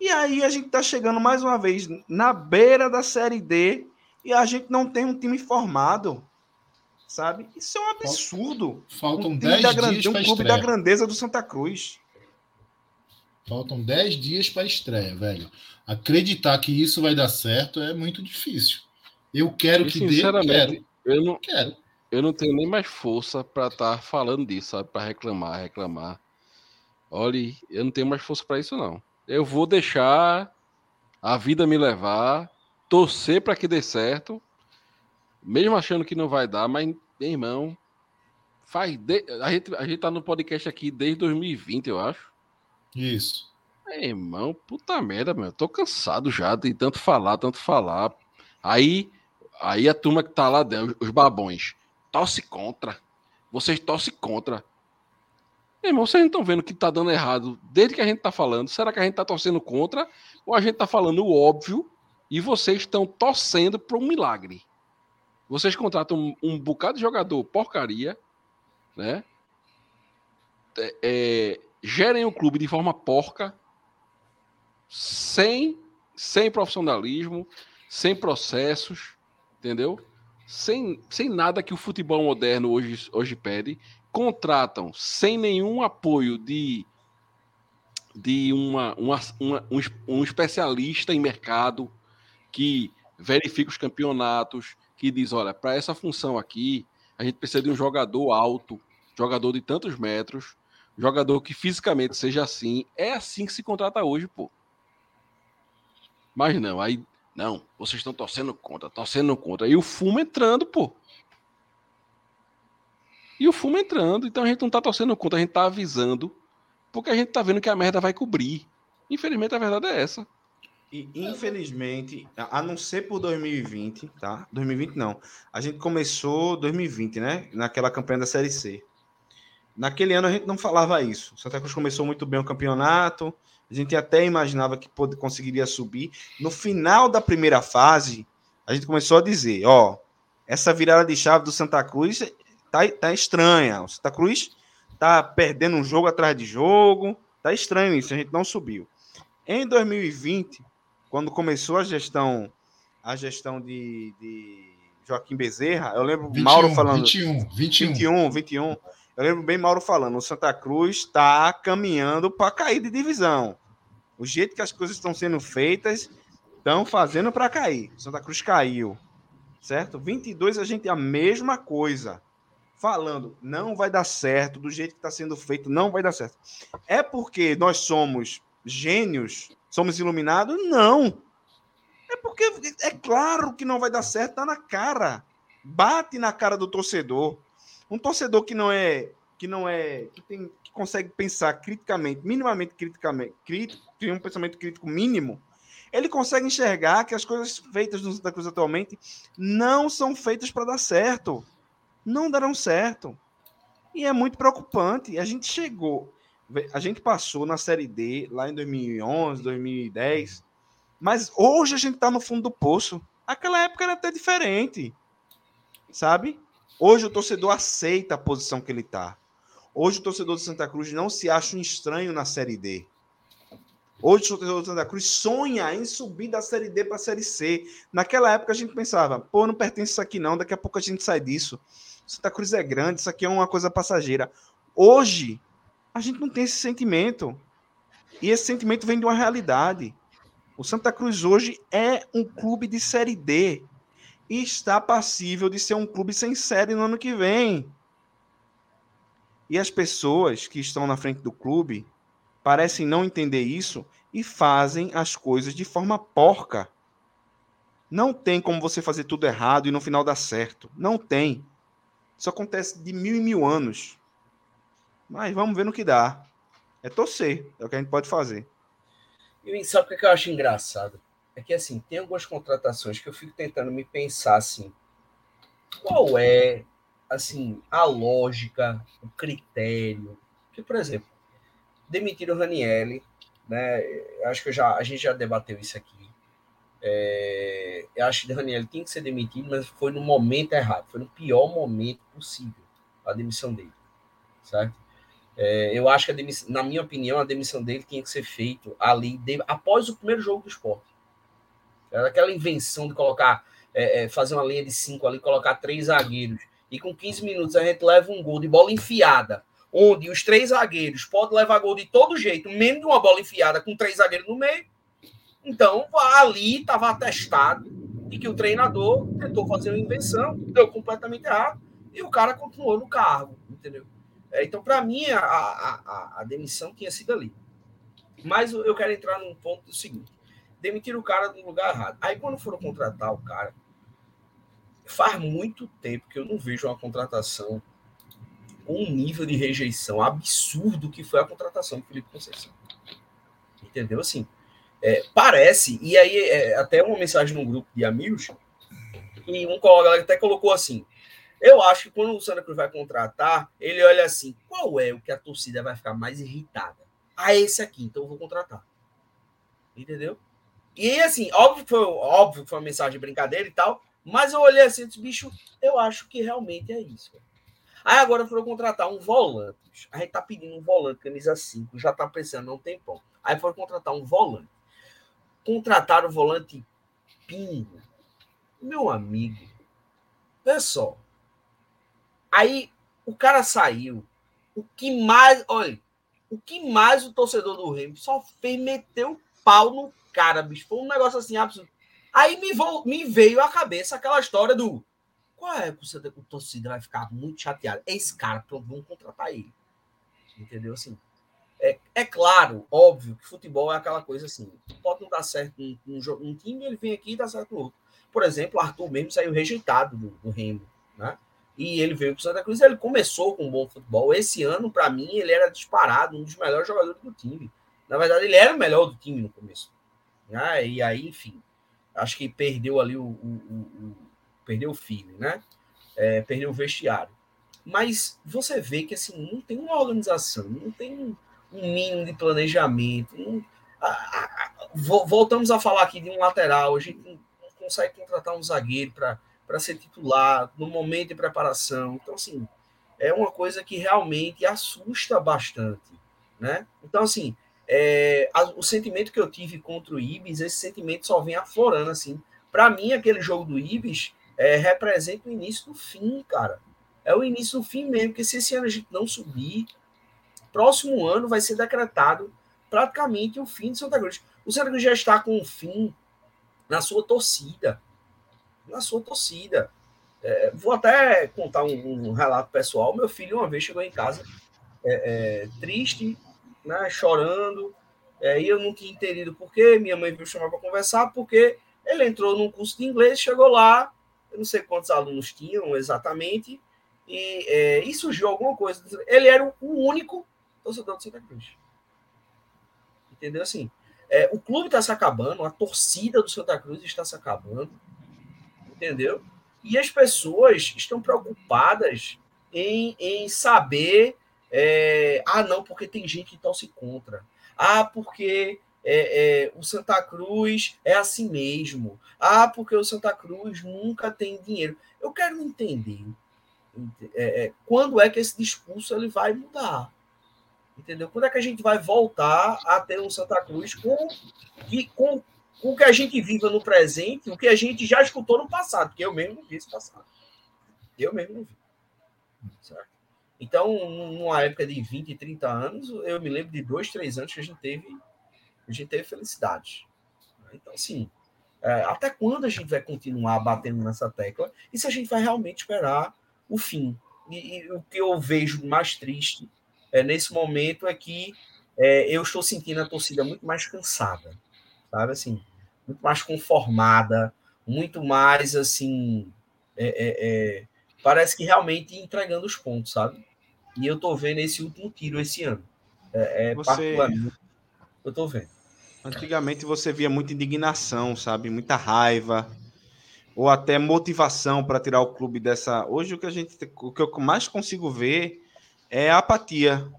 E aí a gente está chegando mais uma vez na beira da Série D e a gente não tem um time formado. Sabe? Isso é um absurdo. Faltam um 10 da gran- dias um clube da estreia. grandeza do Santa Cruz. Faltam 10 dias para estreia, velho. Acreditar que isso vai dar certo é muito difícil. Eu quero E, que dê, sinceramente, quero. eu não, Quero. eu não tenho nem mais força para estar falando disso, sabe? Para reclamar, reclamar. Olha, eu não tenho mais força para isso, não. Eu vou deixar a vida me levar, torcer para que dê certo, mesmo achando que não vai dar, mas, meu irmão, faz. de- A, gente, a gente tá no podcast aqui desde 2020, eu acho. Isso. Meu irmão, puta merda, meu. eu Tô cansado já de tanto falar, tanto falar. Aí, aí a turma que tá lá dentro, os babões, torce contra. Vocês torcem contra. Meu irmão, vocês não estão vendo que tá dando errado desde que a gente tá falando. Será que a gente tá torcendo contra? Ou a gente tá falando o óbvio e vocês estão torcendo para um milagre? Vocês contratam um, um bocado de jogador porcaria, né? É, é, gerem o clube de forma porca, sem, sem profissionalismo, sem processos, entendeu? Sem, sem nada que o futebol moderno hoje, hoje pede. Contratam sem nenhum apoio de, de uma, uma, uma- um, um especialista em mercado que verifica os campeonatos, que diz: olha, para essa função aqui, a gente precisa de um jogador alto, jogador de tantos metros, jogador que fisicamente seja assim. É assim que se contrata hoje, pô. Mas não, aí. Não, vocês estão torcendo contra, torcendo contra. E o fumo entrando, pô. E o fumo entrando. Então a gente não tá torcendo contra, a gente tá avisando. Porque a gente tá vendo que a merda vai cobrir. Infelizmente a verdade é essa. E infelizmente, a não ser por 2020, tá? 2020 não. A gente começou 2020, né? Naquela campanha da Série C. Naquele ano a gente não falava isso. O Santa Cruz começou muito bem o campeonato. A gente até imaginava que pod- conseguiria subir. No final da primeira fase, a gente começou a dizer: ó, essa virada de chave do Santa Cruz tá, tá estranha. O Santa Cruz tá perdendo um jogo atrás de jogo. Tá estranho isso, a gente não subiu. Em 2020, quando começou a gestão a gestão de, de Joaquim Bezerra, eu lembro 21, Mauro falando 21, 21. 21, 21. Eu lembro bem Mauro falando, o Santa Cruz está caminhando para cair de divisão. O jeito que as coisas estão sendo feitas, estão fazendo para cair. Santa Cruz caiu. Certo? 22 a gente é a mesma coisa. Falando, não vai dar certo, do jeito que está sendo feito, não vai dar certo. É porque nós somos gênios, somos iluminados? Não. É porque é claro que não vai dar certo, tá na cara. Bate na cara do torcedor. Um torcedor que não é que não é que tem que consegue pensar criticamente, minimamente criticamente, crítico, tem um pensamento crítico mínimo, ele consegue enxergar que as coisas feitas no Santa Cruz atualmente não são feitas para dar certo. Não darão certo. E é muito preocupante. A gente chegou, a gente passou na Série D lá em 2011, 2010, mas hoje a gente está no fundo do poço. Aquela época era até diferente, sabe? Hoje o torcedor aceita a posição que ele está. Hoje o torcedor de Santa Cruz não se acha um estranho na Série D. Hoje o torcedor de Santa Cruz sonha em subir da Série D para a Série C. Naquela época a gente pensava, pô, não pertence isso aqui não, daqui a pouco a gente sai disso. Santa Cruz é grande, isso aqui é uma coisa passageira. Hoje a gente não tem esse sentimento. E esse sentimento vem de uma realidade. O Santa Cruz hoje é um clube de Série D está passível de ser um clube sem série no ano que vem. E as pessoas que estão na frente do clube parecem não entender isso e fazem as coisas de forma porca. Não tem como você fazer tudo errado e no final dar certo. Não tem. Isso acontece de mil e mil anos. Mas vamos ver no que dá. É torcer. É o que a gente pode fazer. E sabe o que que eu acho engraçado? É que assim, tem algumas contratações que eu fico tentando me pensar assim, qual é assim a lógica, o critério? Que, por exemplo, demitiram o Ranielli, né? Acho que já, a gente já debateu isso aqui. É, eu acho que o Ranielli tinha que ser demitido, mas foi no momento errado, foi no pior momento possível a demissão dele, certo? É, eu acho que, demissão, na minha opinião, a demissão dele tinha que ser feita ali, de, após o primeiro jogo do esporte. Aquela invenção de colocar, é, é, fazer uma linha de cinco ali, colocar três zagueiros. E com 15 minutos a gente leva um gol de bola enfiada, onde os três zagueiros podem levar gol de todo jeito, mesmo de uma bola enfiada com três zagueiros no meio. Então, ali estava atestado de que o treinador tentou fazer uma invenção, deu completamente errado, e o cara continuou no cargo, entendeu? É, então, para mim, a, a, a, demissão tinha sido ali. Mas eu quero entrar num ponto do seguinte: demitir o cara no lugar errado. Aí, quando foram contratar o cara, faz muito tempo que eu não vejo uma contratação com um nível de rejeição absurdo que foi a contratação do Felipe Conceição. Entendeu? Assim, é, parece, e aí é, até uma mensagem no grupo de amigos, e um colega até colocou assim: eu acho que quando o Santa Cruz vai contratar, ele olha assim: qual é o que a torcida vai ficar mais irritada? Ah, esse aqui, então eu vou contratar. Entendeu? E assim, óbvio que foi, óbvio que foi uma mensagem de brincadeira e tal, mas eu olhei assim e disse, bicho, eu acho que realmente é isso. Aí agora foram contratar um volante. A gente tá pedindo um volante, camisa 5, já tá pensando, não tem pão. Aí foram contratar um volante. Contrataram o volante Pinho. Meu amigo, só, Aí o cara saiu. O que mais, olha, o que mais o torcedor do Remo só fez meter o pau no cara, bicho. Foi um negócio assim absurdo. Aí me, vo, me veio à cabeça aquela história do qual é que o torcida vai ficar muito chateado? É esse cara, pronto, vamos contratar ele. Entendeu? Assim, é, é claro, óbvio, que futebol é aquela coisa assim. Pode não dar certo um, um, um time, ele vem aqui e dá certo no outro. Por exemplo, o Arthur mesmo saiu rejeitado do, do Remo, né? e ele veio para o Santa Cruz. Ele começou com um bom futebol. Esse ano, para mim, ele era disparado, um dos melhores jogadores do time. Na verdade, ele era o melhor do time no começo. Né? E aí, enfim, acho que perdeu ali o, o, o, o perdeu o filho, né? É, perdeu o vestiário. Mas você vê que assim não tem uma organização, não tem um, mínimo de planejamento. Não, voltamos a falar aqui de um lateral. A gente não consegue contratar um zagueiro para para ser titular no momento de preparação. Então, assim, é uma coisa que realmente assusta bastante, né? Então, assim, é, a, o sentimento que eu tive contra o Ibis, esse sentimento só vem aflorando, assim. Para mim, aquele jogo do Ibis é, representa o início do fim, cara. É o início do fim mesmo, porque se esse ano a gente não subir, próximo ano vai ser decretado praticamente o fim de Santa Cruz. O Santa Cruz já está com o fim na sua torcida na sua torcida. É, vou até contar um, um, relato pessoal. Meu filho uma vez chegou em casa é, é, triste, né, chorando, é, e eu não tinha entendido por quê. Minha mãe veio chamar para conversar, porque ele entrou num curso de inglês, chegou lá, eu não sei quantos alunos tinham exatamente, e, é, e surgiu alguma coisa. Ele era o único torcedor do Santa Cruz. Entendeu? Assim, é, o clube está se acabando, a torcida do Santa Cruz está se acabando entendeu? E as pessoas estão preocupadas em, em saber, é, ah, não, porque tem gente que torce contra. Ah, porque é, é, o Santa Cruz é assim mesmo. Ah, porque o Santa Cruz nunca tem dinheiro. Eu quero entender é, é, quando é que esse discurso ele vai mudar. Entendeu? Quando é que a gente vai voltar a ter um Santa Cruz com, com o que a gente viva no presente, o que a gente já escutou no passado, porque eu mesmo não vi esse passado. Eu mesmo não vi. Certo? Então, numa época de 20, 30 anos, eu me lembro de dois, três anos que a gente teve, a gente teve felicidade. Então, assim, é, até quando a gente vai continuar batendo nessa tecla? E se a gente vai realmente esperar o fim? E, e o que eu vejo mais triste é, nesse momento é que é, eu estou sentindo a torcida muito mais cansada, sabe? Assim, muito mais conformada, muito mais assim. É, é, é, parece que realmente entregando os pontos, sabe? E eu tô vendo esse último tiro esse ano. É, é você... particularmente. Eu tô vendo. Antigamente você via muita indignação, sabe? Muita raiva ou até motivação para tirar o clube dessa. Hoje o que a gente, o que eu mais consigo ver é a apatia.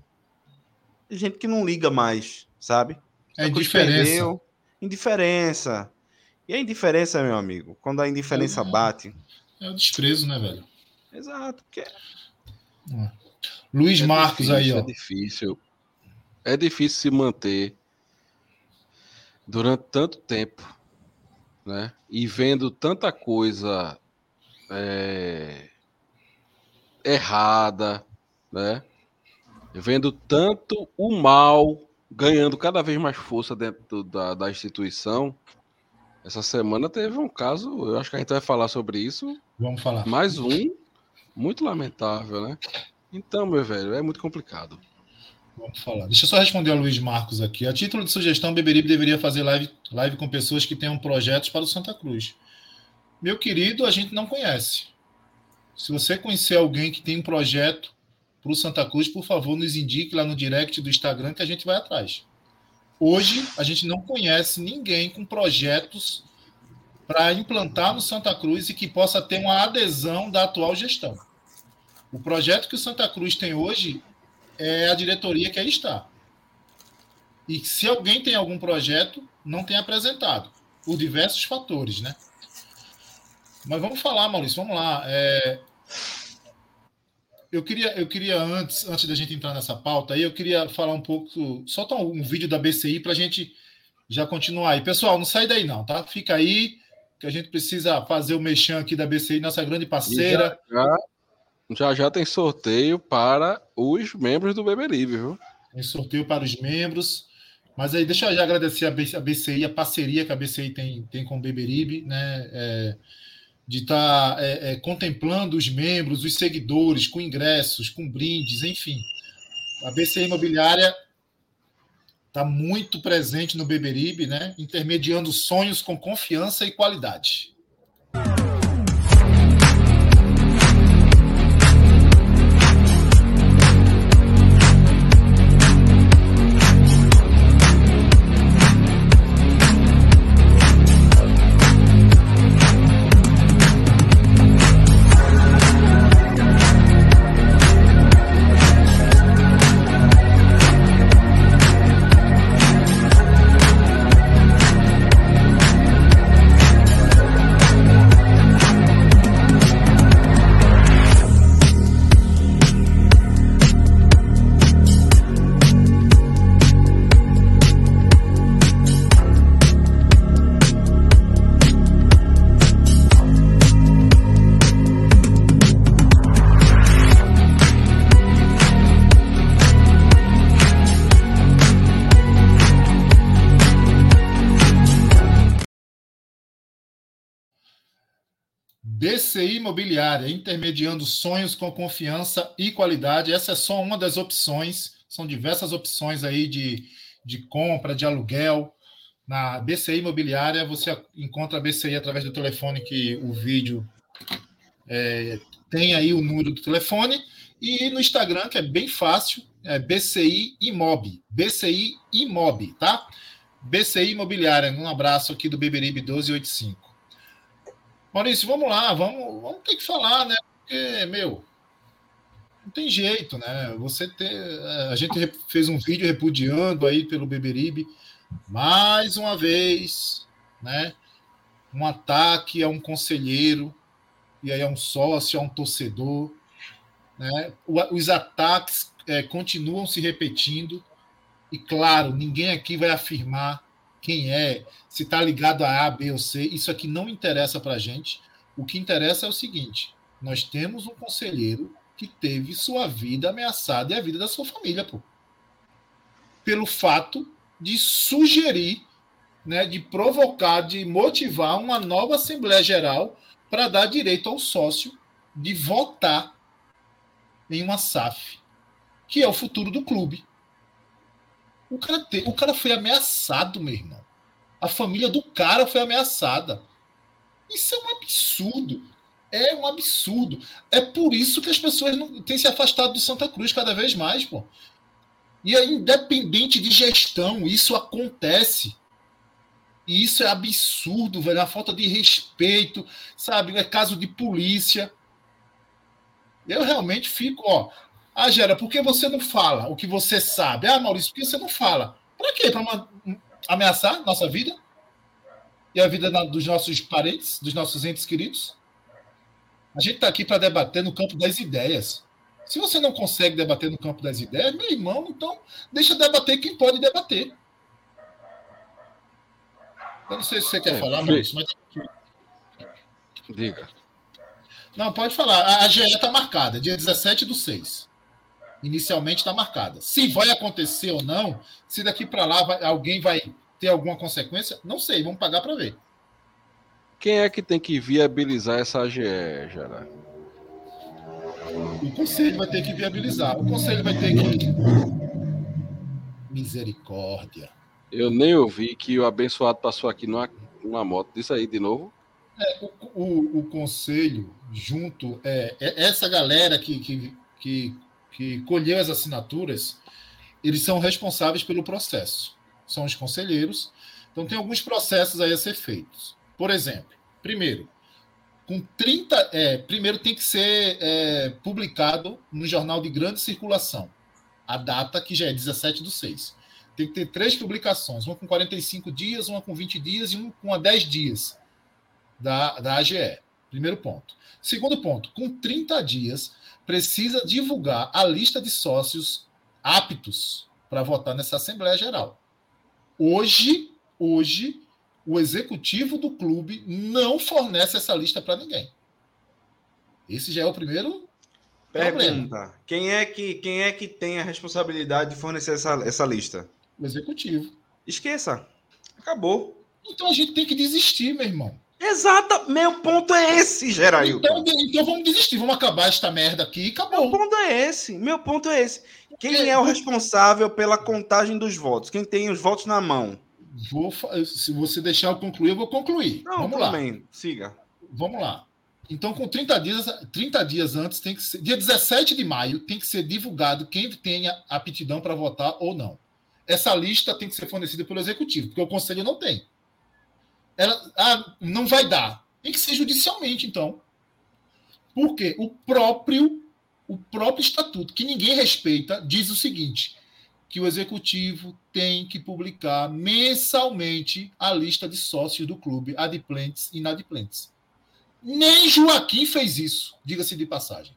Gente que não liga mais, sabe? É diferença. Perdeu, Indiferença. E a indiferença, meu amigo, quando a indiferença é, bate. É o desprezo, né, velho? Exato. Porque... É. Luiz É Marcos difícil, aí, É ó. difícil. É difícil se manter durante tanto tempo, né? E vendo tanta coisa é, errada, né? Vendo tanto o mal ganhando cada vez mais força dentro da, da instituição. Essa semana teve um caso, eu acho que a gente vai falar sobre isso, Vamos falar. mais um muito lamentável, né? Então, meu velho, é muito complicado. Vamos falar. Deixa eu só responder ao Luiz Marcos aqui. A título de sugestão, Beberibe deveria fazer live, live com pessoas que tenham projetos para o Santa Cruz. Meu querido, a gente não conhece. Se você conhecer alguém que tem um projeto para o Santa Cruz, por favor, nos indique lá no direct do Instagram que a gente vai atrás. Hoje, a gente não conhece ninguém com projetos para implantar no Santa Cruz e que possa ter uma adesão da atual gestão. O projeto que o Santa Cruz tem hoje é a diretoria que aí está. E se alguém tem algum projeto, não tem apresentado, por diversos fatores, né? Mas vamos falar, Maurício, vamos lá. É, Eu queria, eu queria antes, antes da gente entrar nessa pauta aí, eu queria falar um pouco, soltar um vídeo da BCI para a gente já continuar aí. Pessoal, não sai daí não, tá? Fica aí, que a gente precisa fazer o mexão aqui da BCI, nossa grande parceira. E já, já, já já tem sorteio para os membros do Beberibe, viu? Tem sorteio para os membros. Mas aí, deixa eu já agradecer a BCI, a parceria que a BCI tem, tem com o Beberibe, né? É, de estar é, é, contemplando os membros, os seguidores, com ingressos, com brindes, enfim. A BCI Imobiliária está muito presente no Beberibe, né? Intermediando sonhos com confiança e qualidade. BCI Imobiliária, intermediando sonhos com confiança e qualidade. Essa é só uma das opções, são diversas opções aí de, de compra, de aluguel. Na BCI Imobiliária, você encontra a BCI através do telefone que o vídeo é, tem aí o número do telefone. E no Instagram, que é bem fácil, é BCI Imob. BCI Imob, tá? BCI Imobiliária. Um abraço aqui do Beberibe 1285. Maurício, vamos lá, vamos, vamos ter que falar, né? Porque, meu, não tem jeito, né? Você ter, a gente fez um vídeo repudiando aí pelo Beberibe, mais uma vez, né? Um ataque a um conselheiro e aí a um sócio, a um torcedor, né? Os ataques é, continuam se repetindo e, claro, ninguém aqui vai afirmar quem é, se está ligado a A, B ou C, isso aqui não interessa para a gente. O que interessa é o seguinte: nós temos um conselheiro que teve sua vida ameaçada e a vida da sua família, pô. Pelo fato de sugerir, né, de provocar, de motivar uma nova Assembleia Geral para dar direito ao sócio de votar em uma SAF, que é o futuro do clube. O cara, te, o cara foi ameaçado, meu irmão. A família do cara foi ameaçada. Isso é um absurdo. É um absurdo. É por isso que as pessoas não têm se afastado do Santa Cruz cada vez mais, pô. E é independente de gestão, isso acontece. E isso é absurdo, velho. A falta de respeito, sabe? É caso de polícia. Eu realmente fico, ó. Ah, Gera, por que você não fala o que você sabe? Ah, Maurício, por que você não fala? Para quê? Para ameaçar nossa vida? E a vida dos nossos parentes, dos nossos entes queridos? A gente está aqui para debater no campo das ideias. Se você não consegue debater no campo das ideias, meu irmão, então deixa debater quem pode debater. Eu não sei se você quer É, falar. Maurício, mas Diga. Não, pode falar. A AGE está marcada, dia 17 do 6. Inicialmente está marcada. Se vai acontecer ou não, se daqui para lá vai- alguém vai ter alguma consequência, não sei, vamos pagar para ver. Quem é que tem que viabilizar essa AGE, Gerard? O conselho vai ter que viabilizar. O conselho vai ter que. Misericórdia. Eu nem ouvi que o abençoado passou aqui numa, numa moto. Diz aí de novo. O, o, o conselho, junto, é, é- essa galera que, que, que, que colheu as assinaturas, eles são responsáveis pelo processo. São os conselheiros. Então, tem alguns processos aí a ser feitos. Por exemplo, primeiro, com 30. É, primeiro tem que ser é, publicado no jornal de grande circulação. A data que já é 17 do 6. Tem que ter três publicações, uma com 45 dias, uma com 20 dias e uma com 10 dias da, da AGE. Primeiro ponto. Segundo ponto, com 30 dias, precisa divulgar a lista de sócios aptos para votar nessa Assembleia Geral. Hoje, hoje, o executivo do clube não fornece essa lista para ninguém. Esse já é o primeiro problema. Pergunta: quem é, que, quem é que tem a responsabilidade de fornecer essa, essa lista? O executivo. Esqueça. Acabou. Então a gente tem que desistir, meu irmão. Exata. Meu ponto é esse, Gerailton. Então, então vamos desistir, vamos acabar esta merda aqui e Meu acabou. ponto é esse. Meu ponto é esse. Quem é o responsável pela contagem dos votos? Quem tem os votos na mão? Vou, se você deixar eu concluir, eu vou concluir. Não, vamos lá. bem. Siga. Vamos lá. Então, com 30 dias, 30 dias antes, tem que ser. Dia 17 de maio, tem que ser divulgado quem tenha aptidão para votar ou não. Essa lista tem que ser fornecida pelo executivo, porque o conselho não tem. Ela, ah, não vai dar. Tem que ser judicialmente, então. Porque o próprio, o próprio estatuto, que ninguém respeita, diz o seguinte: que o executivo tem que publicar mensalmente a lista de sócios do clube, adimplentes e inadimplentes. Nem Joaquim fez isso, diga-se de passagem.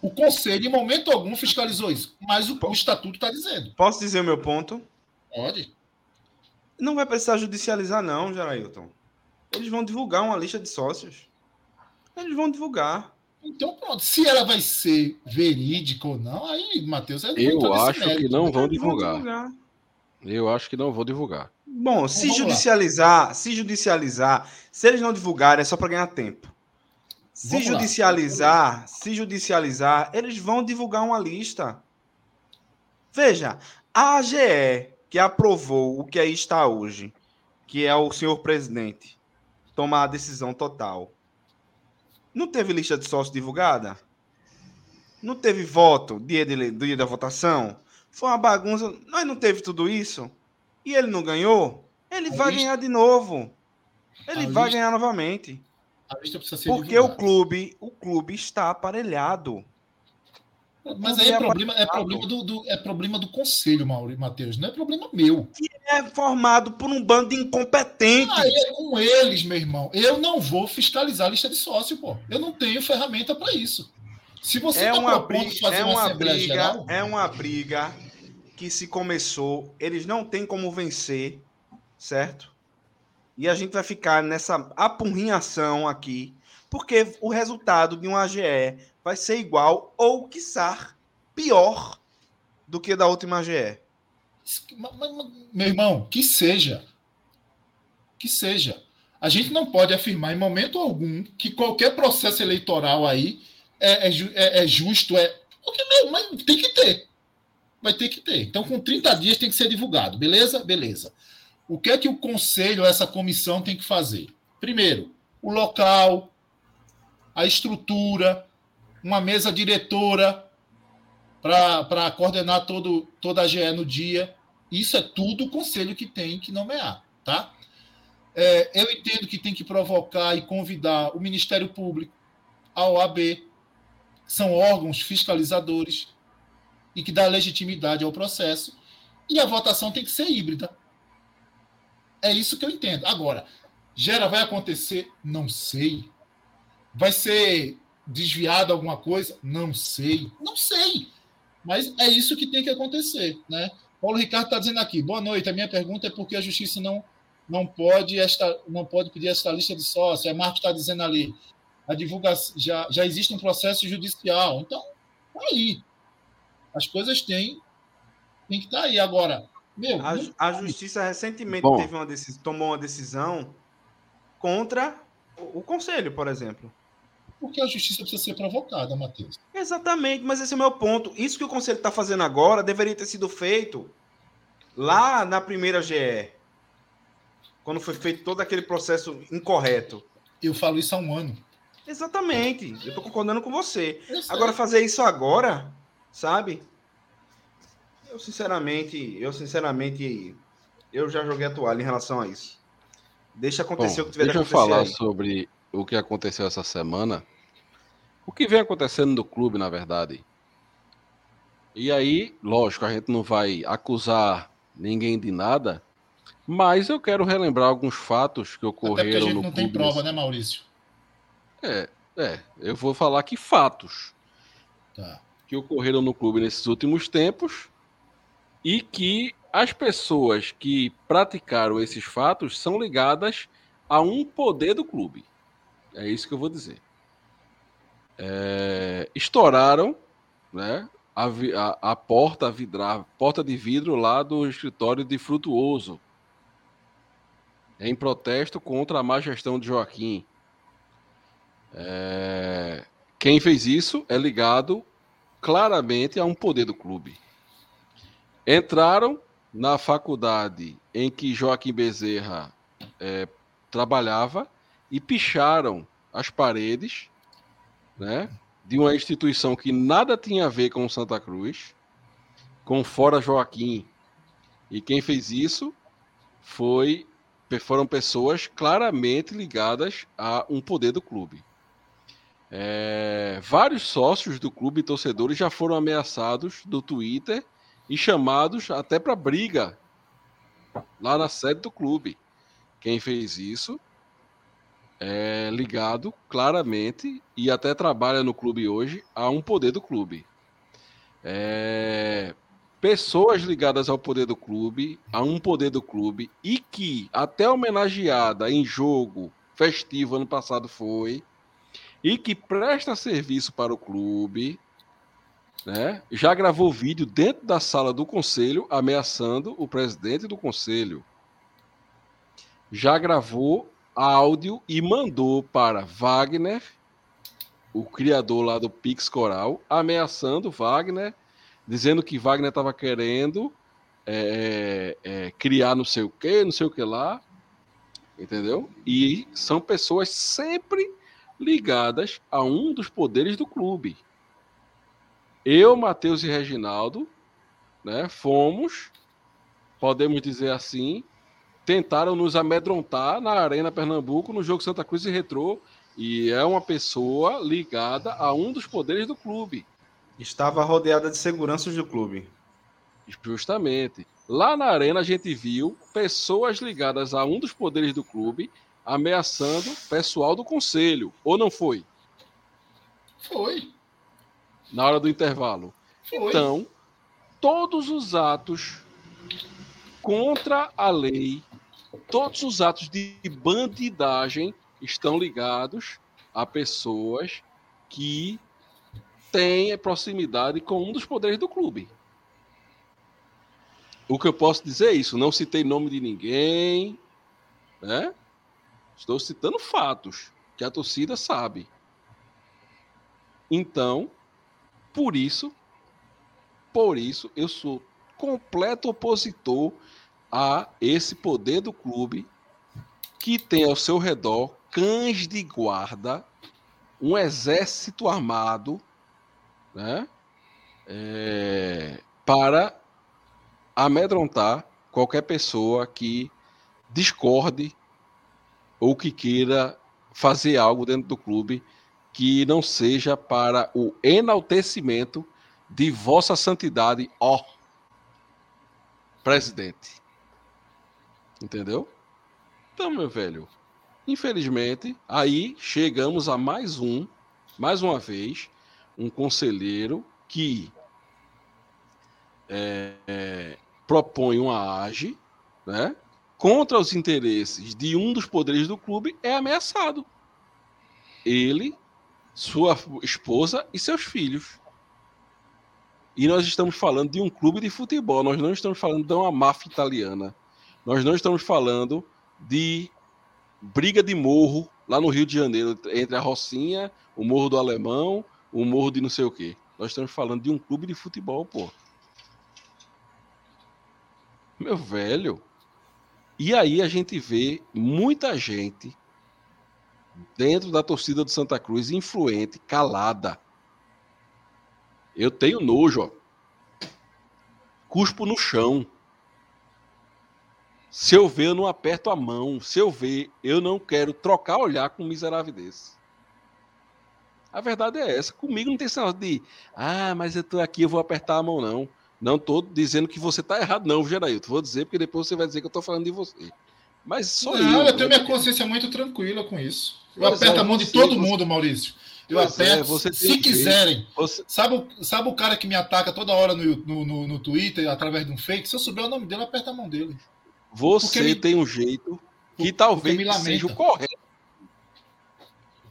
O conselho, em momento algum, fiscalizou isso, mas o, o estatuto está dizendo. Posso dizer o meu ponto? Pode. Não vai precisar judicializar, não, Gerailton. Eles vão divulgar uma lista de sócios. Eles vão divulgar. Então, pronto. Se ela vai ser verídica ou não, aí, Matheus, eu acho que não vão Eles vão divulgar. divulgar. Eu acho que não vou divulgar. Bom, se vamos lá. judicializar, se judicializar, se eles não divulgarem, é só para ganhar tempo. Se Vamos lá. judicializar, se judicializar, eles vão divulgar uma lista. Veja, a AGE, que aprovou o que aí está hoje, que é o senhor presidente, tomar a decisão total. Não teve lista de sócios divulgada? Não teve voto dia, de, dia da votação? Foi uma bagunça. Nós não teve tudo isso? E ele não ganhou? Ele A vai lista- ganhar de novo. Ele A vai lista- ganhar novamente. Porque o divulgada. clube, o clube está aparelhado. Mas aí é problema, é problema do, do- é problema do conselho, Mauro, Matheus. Não é problema meu. É formado por um bando de incompetentes. Aí é com eles, meu irmão. Eu não vou fiscalizar a lista de sócio, pô. Eu não tenho ferramenta para isso. Se você é está uma briga, fazer é uma, uma briga, Geral, é uma briga que se começou, eles não têm como vencer, certo? E a gente vai ficar nessa apurrinhação aqui, porque o resultado de um AGE vai ser igual ou quiçá pior do que da última AGE. Meu irmão, que seja. Que seja. A gente não pode afirmar em momento algum que qualquer processo eleitoral aí é, é é- é justo, é. Porque, meu, mas tem que ter. Vai ter que ter. Então, com 30 dias tem que ser divulgado. Beleza? Beleza. O que é que o conselho, essa comissão, tem que fazer? Primeiro, o local, a estrutura, uma mesa diretora para coordenar todo, toda a GE no dia. Isso é tudo o conselho que tem que nomear, tá? É, eu entendo que tem que provocar e convidar o Ministério Público, a OAB, são órgãos fiscalizadores e que dá legitimidade ao processo. E a votação tem que ser híbrida. É isso que eu entendo. Agora, gera vai acontecer? Não sei. Vai ser desviado alguma coisa? Não sei, não sei. Mas é isso que tem que acontecer, né? Paulo Ricardo está dizendo aqui, boa noite. A minha pergunta é por que a justiça não, não, pode, esta, não pode pedir esta lista de sócios. A Marcos está dizendo ali, a divulgação já, já existe um processo judicial. Então, tá aí. As coisas têm, têm que estar tá aí. Agora, meu. A, a justiça recentemente Bom. teve uma decisão, tomou uma decisão contra o, o conselho, por exemplo. Porque a justiça precisa ser provocada, Matheus. Exatamente, mas esse é o meu ponto. Isso que o conselho está fazendo agora deveria ter sido feito lá na primeira GE. Quando foi feito todo aquele processo incorreto. Eu falo isso há um ano. Exatamente. Eu estou concordando com você. Agora, fazer isso agora, sabe? Eu sinceramente, eu sinceramente, eu já joguei a toalha em relação a isso. Deixa acontecer Bom, o que tiver Deixa eu falar aí. sobre o que aconteceu essa semana. O que vem acontecendo no clube, na verdade. E aí, lógico, a gente não vai acusar ninguém de nada, mas eu quero relembrar alguns fatos que ocorreram Até a gente no não clube. tem prova, né, Maurício? É, é. Eu vou falar que fatos tá. que ocorreram no clube nesses últimos tempos e que as pessoas que praticaram esses fatos são ligadas a um poder do clube. É isso que eu vou dizer. É, estouraram né, a, a, a porta a vidrar, porta de vidro lá do escritório de Frutuoso, em protesto contra a má gestão de Joaquim. É, quem fez isso é ligado claramente a um poder do clube. Entraram na faculdade em que Joaquim Bezerra é, trabalhava e picharam as paredes né, de uma instituição que nada tinha a ver com Santa Cruz, com Fora Joaquim. E quem fez isso foi foram pessoas claramente ligadas a um poder do clube. É, vários sócios do clube e torcedores já foram ameaçados do Twitter e chamados até para briga lá na sede do clube. Quem fez isso é ligado claramente e até trabalha no clube hoje a um poder do clube. É, pessoas ligadas ao poder do clube, a um poder do clube e que até homenageada em jogo festivo ano passado foi e que presta serviço para o clube, né, já gravou vídeo dentro da sala do conselho ameaçando o presidente do conselho. Já gravou áudio e mandou para Wagner, o criador lá do Pix Coral, ameaçando Wagner, dizendo que Wagner estava querendo é, é, criar não sei o que, não sei o que lá, entendeu? E são pessoas sempre ligadas a um dos poderes do clube. Eu, Matheus e Reginaldo, né, fomos, podemos dizer assim, tentaram nos amedrontar na Arena Pernambuco no jogo Santa Cruz e Retrô, e é uma pessoa ligada a um dos poderes do clube. Estava rodeada de seguranças do clube. Justamente. Lá na arena a gente viu pessoas ligadas a um dos poderes do clube ameaçando pessoal do conselho. Ou não foi? Foi na hora do intervalo. Foi. Então, todos os atos contra a lei, todos os atos de bandidagem estão ligados a pessoas que têm proximidade com um dos poderes do clube. O que eu posso dizer é isso, não citei nome de ninguém, né? Estou citando fatos que a torcida sabe. Então, por isso, por isso, eu sou completo opositor a esse poder do clube que tem ao seu redor cães de guarda, um exército armado, né? É, para amedrontar qualquer pessoa que discorde ou que queira fazer algo dentro do clube que não seja para o enaltecimento de vossa santidade, ó presidente. Entendeu? Então, meu velho, infelizmente, aí chegamos a mais um mais uma vez, um conselheiro que é, é, propõe uma age né, contra os interesses de um dos poderes do clube é ameaçado. Ele, sua esposa e seus filhos. E nós estamos falando de um clube de futebol, nós não estamos falando de uma máfia italiana. Nós não estamos falando de briga de morro lá no Rio de Janeiro, entre a Rocinha, o Morro do Alemão, o Morro de não sei o quê. Nós estamos falando de um clube de futebol, pô. Meu velho. E aí a gente vê muita gente dentro da torcida do Santa Cruz influente, calada. Eu tenho nojo, ó. Cuspo no chão. Se eu ver, eu não aperto a mão. Se eu ver, eu não quero trocar olhar com um miserável desse. A verdade é essa. Comigo não tem negócio de, ah, mas eu tô aqui, eu vou apertar a mão, não. Não estou dizendo que você está errado, não, Gerailton. Vou dizer, porque depois você vai dizer que eu estou falando de você. Mas só não, eu. eu tenho minha consciência muito tranquila com isso. Eu pois aperto é, a mão de todo você, mundo, Maurício. Eu pois é, aperto, é, se quiserem. Você... Sabe, sabe o cara que me ataca toda hora no, no, no, no, Twitter, através de um fake? Se eu souber o nome dele, eu aperto a mão dele. Você me... tem um jeito que talvez seja o correto.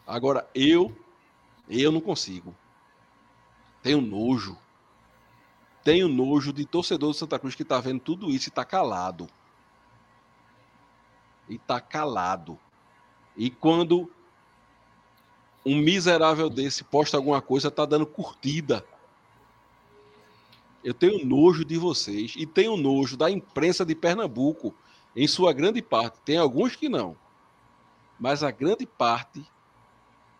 Agora, eu, eu não consigo. Tenho nojo. Tenho nojo de torcedor do Santa Cruz que tá vendo tudo isso e tá calado. E tá calado. E quando um miserável desse posta alguma coisa, tá dando curtida. Eu tenho nojo de vocês e tenho nojo da imprensa de Pernambuco, em sua grande parte. Tem alguns que não. Mas a grande parte,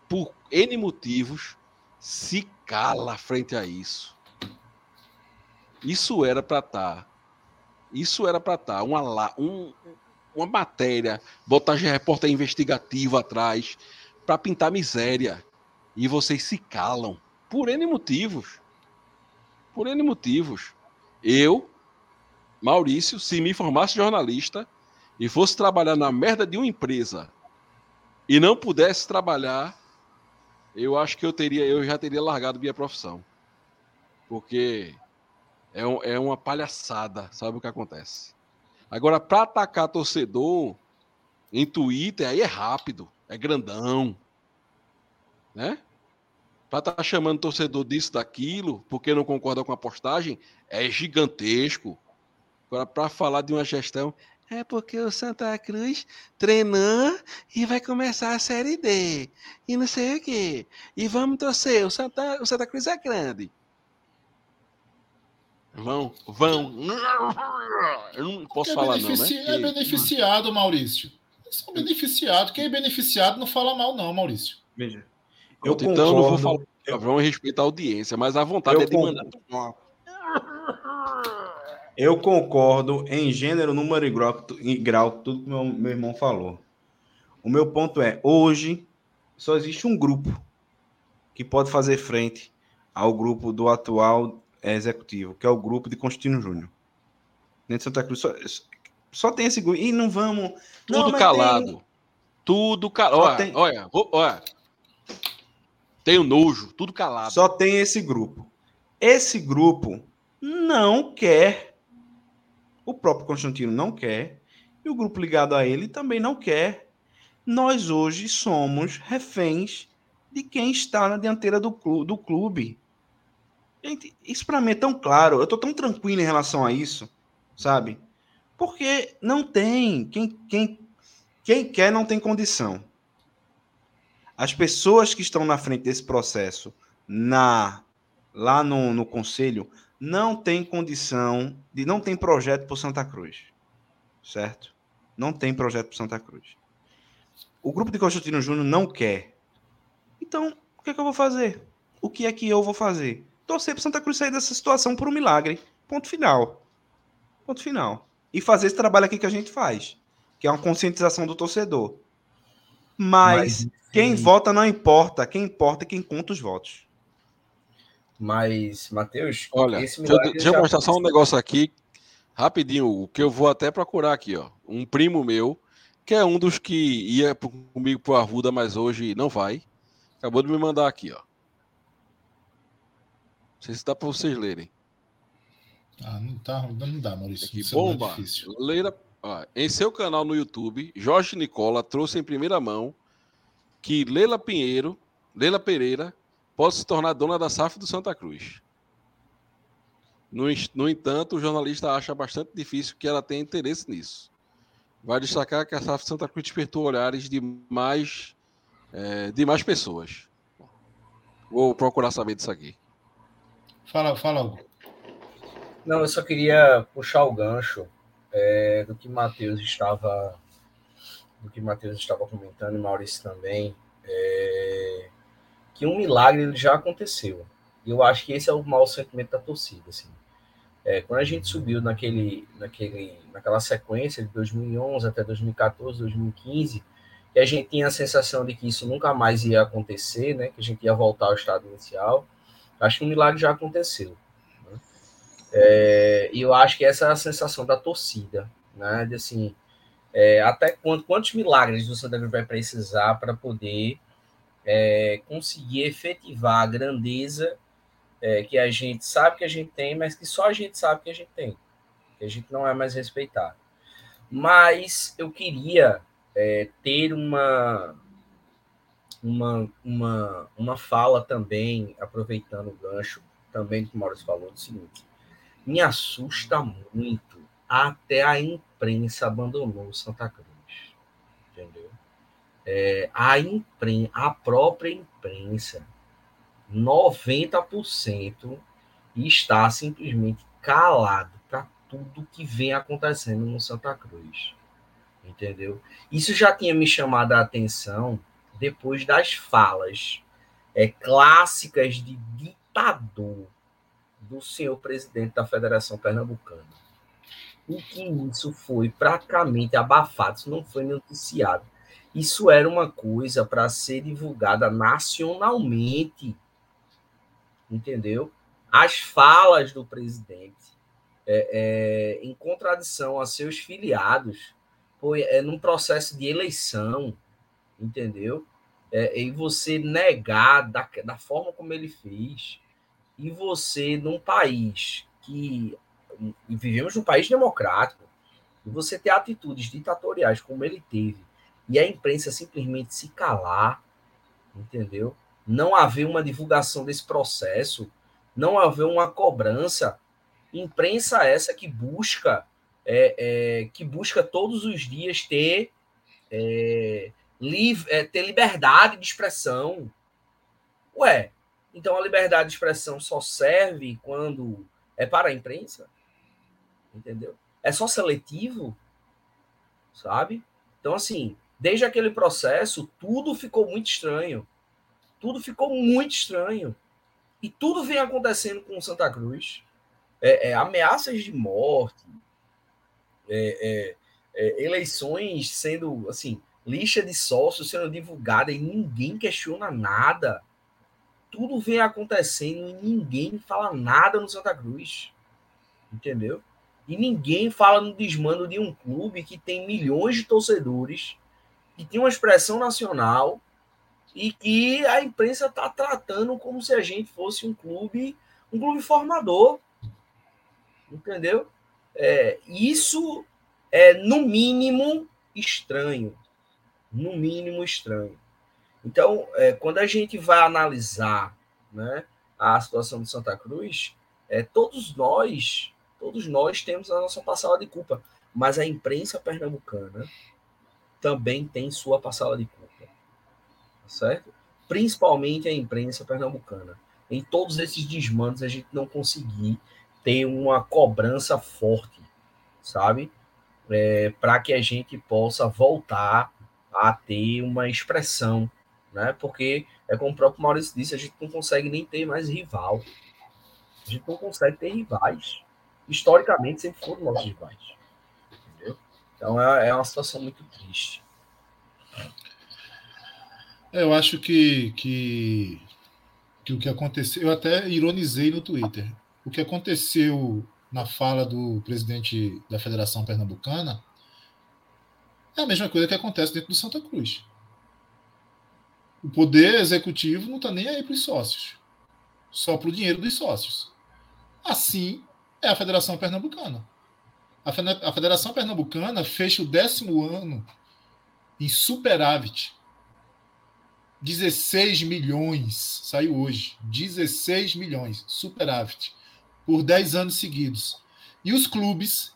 por N motivos, se cala frente a isso. Isso era para estar. Tá. Isso era para estar. Tá. Uma, um, uma matéria, botar repórter investigativo atrás, para pintar miséria. E vocês se calam. Por N motivos. Por N motivos. Eu, Maurício, se me formasse jornalista e fosse trabalhar na merda de uma empresa e não pudesse trabalhar, eu acho que eu teria, eu já teria largado minha profissão. Porque é, um, é uma palhaçada, sabe o que acontece? Agora, para atacar torcedor em Twitter, aí é rápido, é grandão. Né? Para estar tá chamando torcedor disso, daquilo, porque não concorda com a postagem, é gigantesco. Agora, para falar de uma gestão, é porque o Santa Cruz treinou e vai começar a Série D. E não sei o quê. E vamos torcer. O Santa, o Santa Cruz é grande. Vão, vão. Eu não posso é falar, não, né? É beneficiado, Maurício. São beneficiados. Quem é beneficiado não fala mal, não, Maurício. Veja. Eu então, concordo, não vou falar palavrão e respeitar a audiência, mas a vontade é de mandar. Eu concordo em gênero, número e grau, e grau tudo que meu, meu irmão falou. O meu ponto é: hoje só existe um grupo que pode fazer frente ao grupo do atual executivo, que é o grupo de Constantino Júnior. Dentro de Santa Cruz. Só, só tem esse grupo. E não vamos. Tudo não, calado. Tem... Tudo calado. Olha, tem... olha, olha. Tenho nojo, tudo calado. Só tem esse grupo. Esse grupo não quer. O próprio Constantino não quer. E o grupo ligado a ele também não quer. Nós hoje somos reféns de quem está na dianteira do clube. Gente, isso para mim é tão claro. Eu tô tão tranquilo em relação a isso, sabe? Porque não tem. Quem, quem, quem quer não tem condição. As pessoas que estão na frente desse processo, na lá no, no conselho, não tem condição de. Não tem projeto para Santa Cruz. Certo? Não tem projeto para Santa Cruz. O grupo de Constantino Júnior não quer. Então, o que, é que eu vou fazer? O que é que eu vou fazer? torcer para Santa Cruz sair dessa situação por um milagre. Ponto final. Ponto final. E fazer esse trabalho aqui que a gente faz, que é uma conscientização do torcedor. Mas, Mas quem vota não importa, quem importa é quem conta os votos. Mas, Matheus, olha, deixa, deixa eu mostrar só um negócio aqui, rapidinho, o que eu vou até procurar aqui, ó. Um primo meu, que é um dos que ia comigo pro Arruda, mas hoje não vai, Acabou de me mandar aqui, ó. Não sei se dá para vocês lerem. Ah, não, tá, não dá, Maurício. É muito bomba. Leira, ó, em seu canal no YouTube, Jorge Nicola trouxe em primeira mão que Leila Pinheiro, Leila Pereira, pode se tornar dona da SAF do Santa Cruz. No, no entanto, o jornalista acha bastante difícil que ela tenha interesse nisso. Vai destacar que a SAF Santa Cruz despertou olhares de mais, eh, de mais pessoas. Vou procurar saber disso aqui. Fala, fala. Não, eu só queria puxar o gancho é, do que Matheus estava do que Matheus estava comentando e Maurício também, é, que um milagre ele já aconteceu. E eu acho que esse é o mau sentimento da torcida, assim. É, quando a gente subiu naquele, naquele, naquela sequência de 2011 até 2014, 2015, que a gente tinha a sensação de que isso nunca mais ia acontecer, né? Que a gente ia voltar ao estado inicial. Acho que um milagre já aconteceu. É, e eu acho que essa é a sensação da torcida, né? De assim, é, até quanto, quantos milagres o Santa Cruz vai precisar para poder é, conseguir efetivar a grandeza é, que a gente sabe que a gente tem, mas que só a gente sabe que a gente tem, que a gente não é mais respeitado. Mas eu queria é, ter uma, uma, uma, uma fala também, aproveitando o gancho também que o Maurício falou, do seguinte, me assusta muito até a imprensa abandonou Santa Cruz, entendeu? É, a, impren a própria imprensa, 90% está simplesmente calado para tudo que vem acontecendo no Santa Cruz, entendeu? Isso já tinha me chamado a atenção depois das falas é, clássicas de ditador do senhor presidente da Federação Pernambucana. E que isso foi praticamente abafado, isso não foi noticiado. Isso era uma coisa para ser divulgada nacionalmente, entendeu? As falas do presidente, é, é, em contradição a seus filiados, foi é, num processo de eleição, entendeu? É, e você negar da, da forma como ele fez, e você, num país que. Vivemos num país democrático, e você ter atitudes ditatoriais como ele teve, e a imprensa simplesmente se calar, entendeu? Não haver uma divulgação desse processo, não haver uma cobrança. Imprensa essa que busca, é, é, que busca todos os dias ter, é, liv é, ter liberdade de expressão. Ué, então a liberdade de expressão só serve quando é para a imprensa? Entendeu? É só seletivo? Sabe? Então, assim, desde aquele processo, tudo ficou muito estranho. Tudo ficou muito estranho. E tudo vem acontecendo com Santa Cruz. É, é, ameaças de morte, é, eleições sendo, assim, lixa de sócios sendo divulgada e ninguém questiona nada tudo vem acontecendo e ninguém fala nada no Santa Cruz. Entendeu? E ninguém fala no desmando de um clube que tem milhões de torcedores, que tem uma expressão nacional e que a imprensa está tratando como se a gente fosse um clube, um clube formador. Entendeu? É, isso é, no mínimo, estranho. No mínimo, estranho. Então, é, quando a gente vai analisar né, a situação de Santa Cruz, é, todos nós, todos nós temos a nossa parcela de culpa, mas a imprensa pernambucana também tem sua parcela de culpa, tá certo? Principalmente a imprensa pernambucana. Em todos esses desmandos a gente não conseguir ter uma cobrança forte, sabe? É, Para que a gente possa voltar a ter uma expressão né? Porque é como o próprio Maurício disse, a gente não consegue nem ter mais rival. A gente não consegue ter rivais. Historicamente sempre foram nossos rivais. Entendeu? Então é, é uma situação muito triste. Eu acho que, que, que o que aconteceu, eu até ironizei no Twitter. O que aconteceu na fala do presidente da Federação Pernambucana é a mesma coisa que acontece dentro do Santa Cruz. O poder executivo não está nem aí para os sócios, só para o dinheiro dos sócios. Assim é a Federação Pernambucana. A Federação Pernambucana fecha o décimo ano em superávit. 16 milhões, saiu hoje. 16 milhões, superávit, por 10 anos seguidos. E os clubes,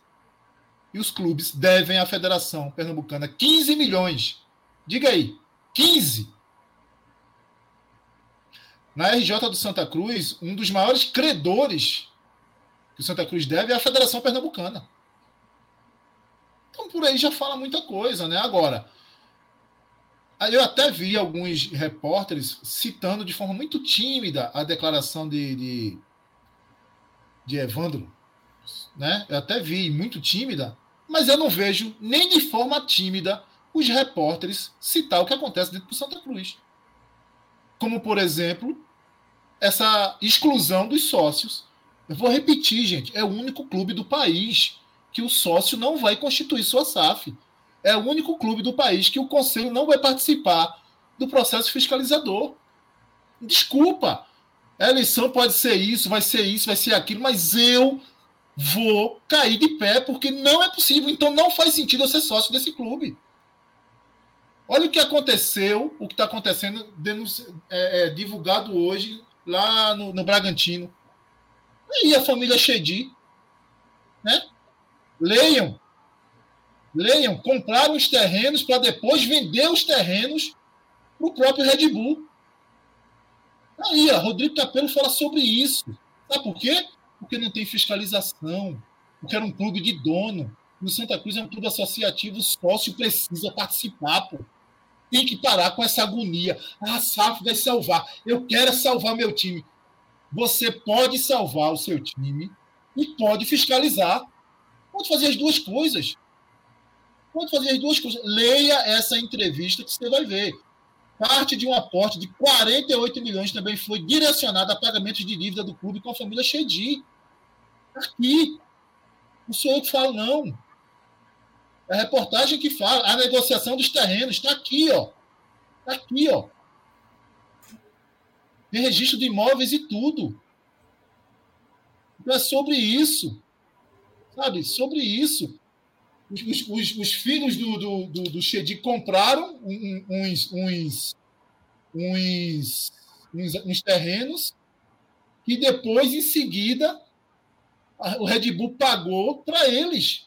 e os clubes devem à Federação Pernambucana 15 milhões. Diga aí, 15. Na RJ do Santa Cruz, um dos maiores credores que o Santa Cruz deve é a Federação Pernambucana. Então por aí já fala muita coisa, né? Agora, eu até vi alguns repórteres citando de forma muito tímida a declaração de, de, de Evandro, né? Eu até vi muito tímida, mas eu não vejo nem de forma tímida os repórteres citar o que acontece dentro do Santa Cruz. Como, por exemplo, essa exclusão dos sócios. Eu vou repetir, gente, é o único clube do país que o sócio não vai constituir sua SAF. É o único clube do país que o conselho não vai participar do processo fiscalizador. Desculpa. A eleição pode ser isso, vai ser isso, vai ser aquilo, mas eu vou cair de pé porque não é possível. Então não faz sentido eu ser sócio desse clube. Olha o que aconteceu, o que está acontecendo, é, é, divulgado hoje lá no, no Bragantino. E a família Chedi, né? Leiam. Leiam. Compraram os terrenos para depois vender os terrenos para o próprio Red Bull. Aí, ó, Rodrigo Capello fala sobre isso. Sabe por quê? Porque não tem fiscalização. Porque era um clube de dono. No Santa Cruz é um clube associativo, o sócio precisa participar, pô. Tem que parar com essa agonia. Ah, a SAF vai salvar. Eu quero salvar meu time. Você pode salvar o seu time e pode fiscalizar. Pode fazer as duas coisas. Pode fazer as duas coisas. Leia essa entrevista que você vai ver. Parte de um aporte de 48 milhões também foi direcionado a pagamentos de dívida do clube com a família Chedi. Aqui. Não sou eu que falo, não. É a reportagem que fala. A negociação dos terrenos está aqui, ó. Está aqui, ó. Tem registro de imóveis e tudo. Então é sobre isso sabe? Sobre isso. Os, os, os filhos do, do, do, do Shedi compraram uns, uns, uns, uns, uns terrenos que depois, em seguida, o Red Bull pagou para eles.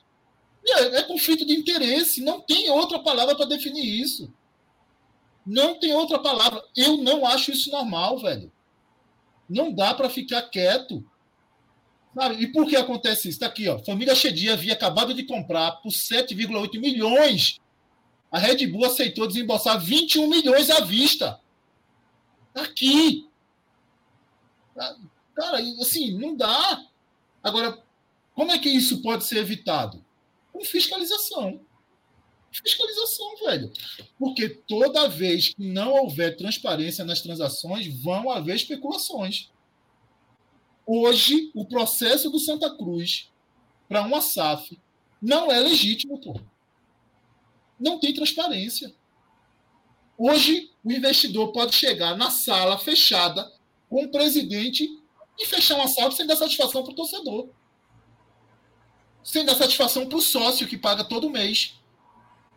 É, é, conflito de interesse, não tem outra palavra para definir isso. Não tem outra palavra. Eu não acho isso normal, velho. Não dá para ficar quieto Sabe? E por que acontece isso? Está aqui, ó. Família Chedia havia acabado de comprar por 7,8 milhões. A Red Bull aceitou desembolsar 21 milhões à vista. Tá aqui. Tá, cara, assim, não dá. Agora, como é que isso pode ser evitado? Com fiscalização. Fiscalização, velho. Porque toda vez que não houver transparência nas transações, vão haver especulações. Hoje, o processo do Santa Cruz para uma SAF não é legítimo, pô. Não tem transparência. Hoje, o investidor pode chegar na sala fechada com o presidente e fechar uma SAF sem dar satisfação para o torcedor. Sem dar satisfação para o sócio que paga todo mês.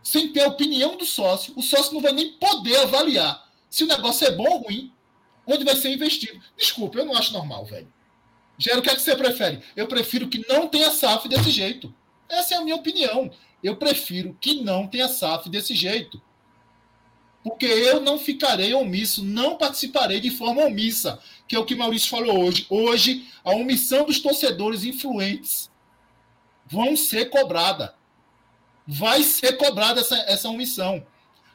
Sem ter a opinião do sócio. O sócio não vai nem poder avaliar se o negócio é bom ou ruim, onde vai ser investido. Desculpa, eu não acho normal, velho. Gero, o que, é que você prefere? Eu prefiro que não tenha SAF desse jeito. Essa é a minha opinião. Eu prefiro que não tenha SAF desse jeito. Porque eu não ficarei omisso, não participarei de forma omissa, que é o que Maurício falou hoje. Hoje, a omissão dos torcedores influentes vão ser cobrada. Vai ser cobrada essa, essa omissão.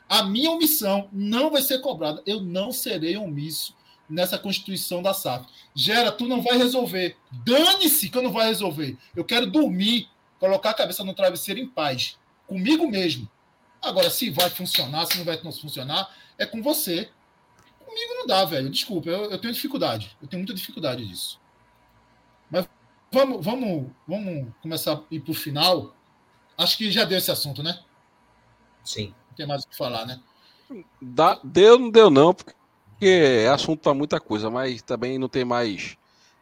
A minha omissão não vai ser cobrada. Eu não serei omisso nessa constituição da SAF. Gera, tu não vai resolver. Dane-se que eu não vou resolver. Eu quero dormir, colocar a cabeça no travesseiro em paz, comigo mesmo. Agora, se vai funcionar, se não vai funcionar, é com você. Comigo não dá, velho. Desculpa, eu, eu tenho dificuldade. Eu tenho muita dificuldade disso. Mas vamos, vamos, vamos começar a ir para o final. Acho que já deu esse assunto, né? Sim. Não tem mais o que falar, né? Dá, deu, não deu não, porque é assunto para muita coisa, mas também não tem mais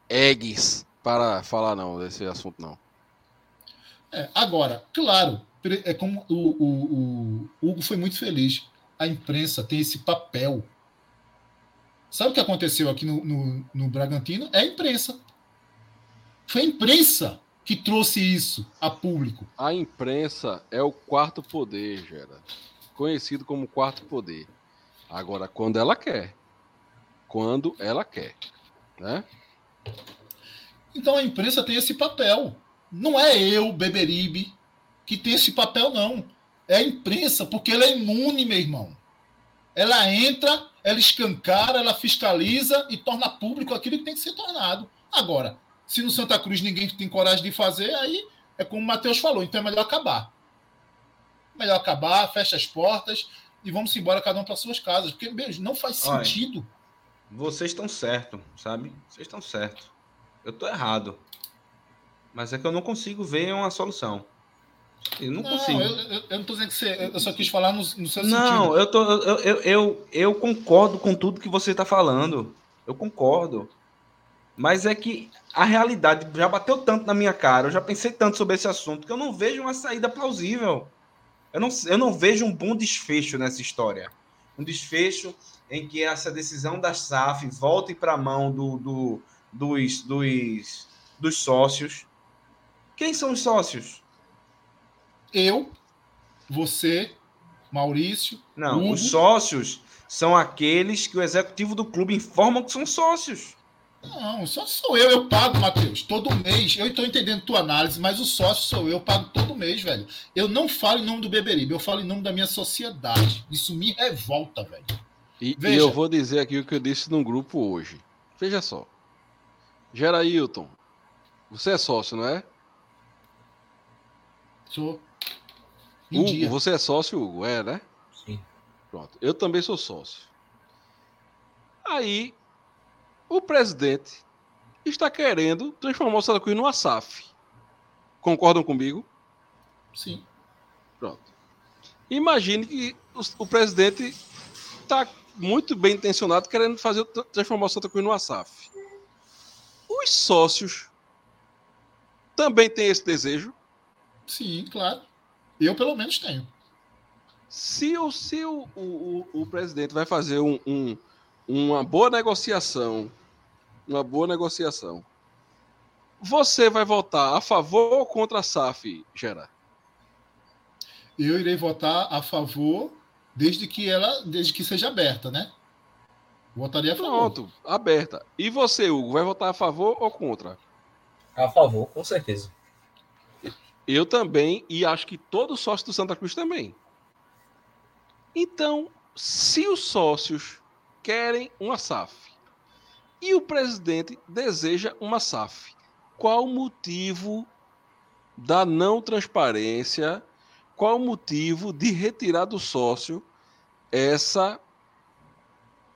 eggs para falar não desse assunto não. É, agora, claro, é como o, o, o, Hugo foi muito feliz. A imprensa tem esse papel. Sabe o que aconteceu aqui no, no, no Bragantino? É a imprensa. Foi a imprensa que trouxe isso a público. A imprensa é o quarto poder, Gera. Conhecido como quarto poder. Agora, quando ela quer. Quando ela quer. Né? Então a imprensa tem esse papel. Não é eu, Beberibe, que tem esse papel, não. É a imprensa, porque ela é imune, meu irmão. Ela entra, ela escancara, ela fiscaliza e torna público aquilo que tem que ser tornado. Agora, se no Santa Cruz ninguém tem coragem de fazer, aí é como o Matheus falou, então é melhor acabar. Melhor acabar, fecha as portas e vamos embora cada um para suas casas, porque beijo, não faz Olha, sentido. Vocês estão certo, sabe? Vocês estão certo. Eu estou errado. Mas é que eu não consigo ver uma solução. Eu não, não consigo. Eu, eu, eu, não tô dizendo que você. Eu só quis falar no, no seu não, sentido. Não, eu, tô, eu, eu, eu, eu concordo com tudo que você está falando. Eu concordo. Mas é que a realidade já bateu tanto na minha cara, eu já pensei tanto sobre esse assunto, que eu não vejo uma saída plausível. Eu não, eu não vejo um bom desfecho nessa história. Um desfecho em que essa decisão da SAF volte para a mão do, do, dos, dos, dos sócios. Quem são os sócios? Eu, você, Maurício. Não, Hugo. os sócios são aqueles que o executivo do clube informa que são sócios. Não, só sou eu, eu pago, Matheus, todo mês. Eu estou entendendo tua análise, mas o sócio sou eu, eu pago todo mês, velho. Eu não falo em nome do Beberibe, eu falo em nome da minha sociedade. Isso me revolta, velho. E, e eu vou dizer aqui o que eu disse num grupo hoje. Veja só. Gerailton, você é sócio, não é? Sou. Hugo, você é sócio, Hugo, é, né? Sim. Pronto. Eu também sou sócio. Aí o presidente está querendo transformar o Santa Cruz numa SAF. Concordam comigo? Sim. Pronto. Imagine que o, o presidente está muito bem intencionado querendo fazer transformar o Santa Cruz numa SAF. Os sócios também têm esse desejo? Sim, claro. Eu, pelo menos, tenho. Se o, se o, o, o presidente vai fazer um, um, uma boa negociação uma boa negociação. Você vai votar a favor ou contra a SAF, Gera? Eu irei votar a favor desde que ela, desde que seja aberta, né? Votaria a favor. Pronto, aberta. E você, Hugo, vai votar a favor ou contra? A favor, com certeza. Eu também, e acho que todo sócio do Santa Cruz também. Então, se os sócios querem uma SAF, e o presidente deseja uma SAF. Qual o motivo da não transparência? Qual o motivo de retirar do sócio essa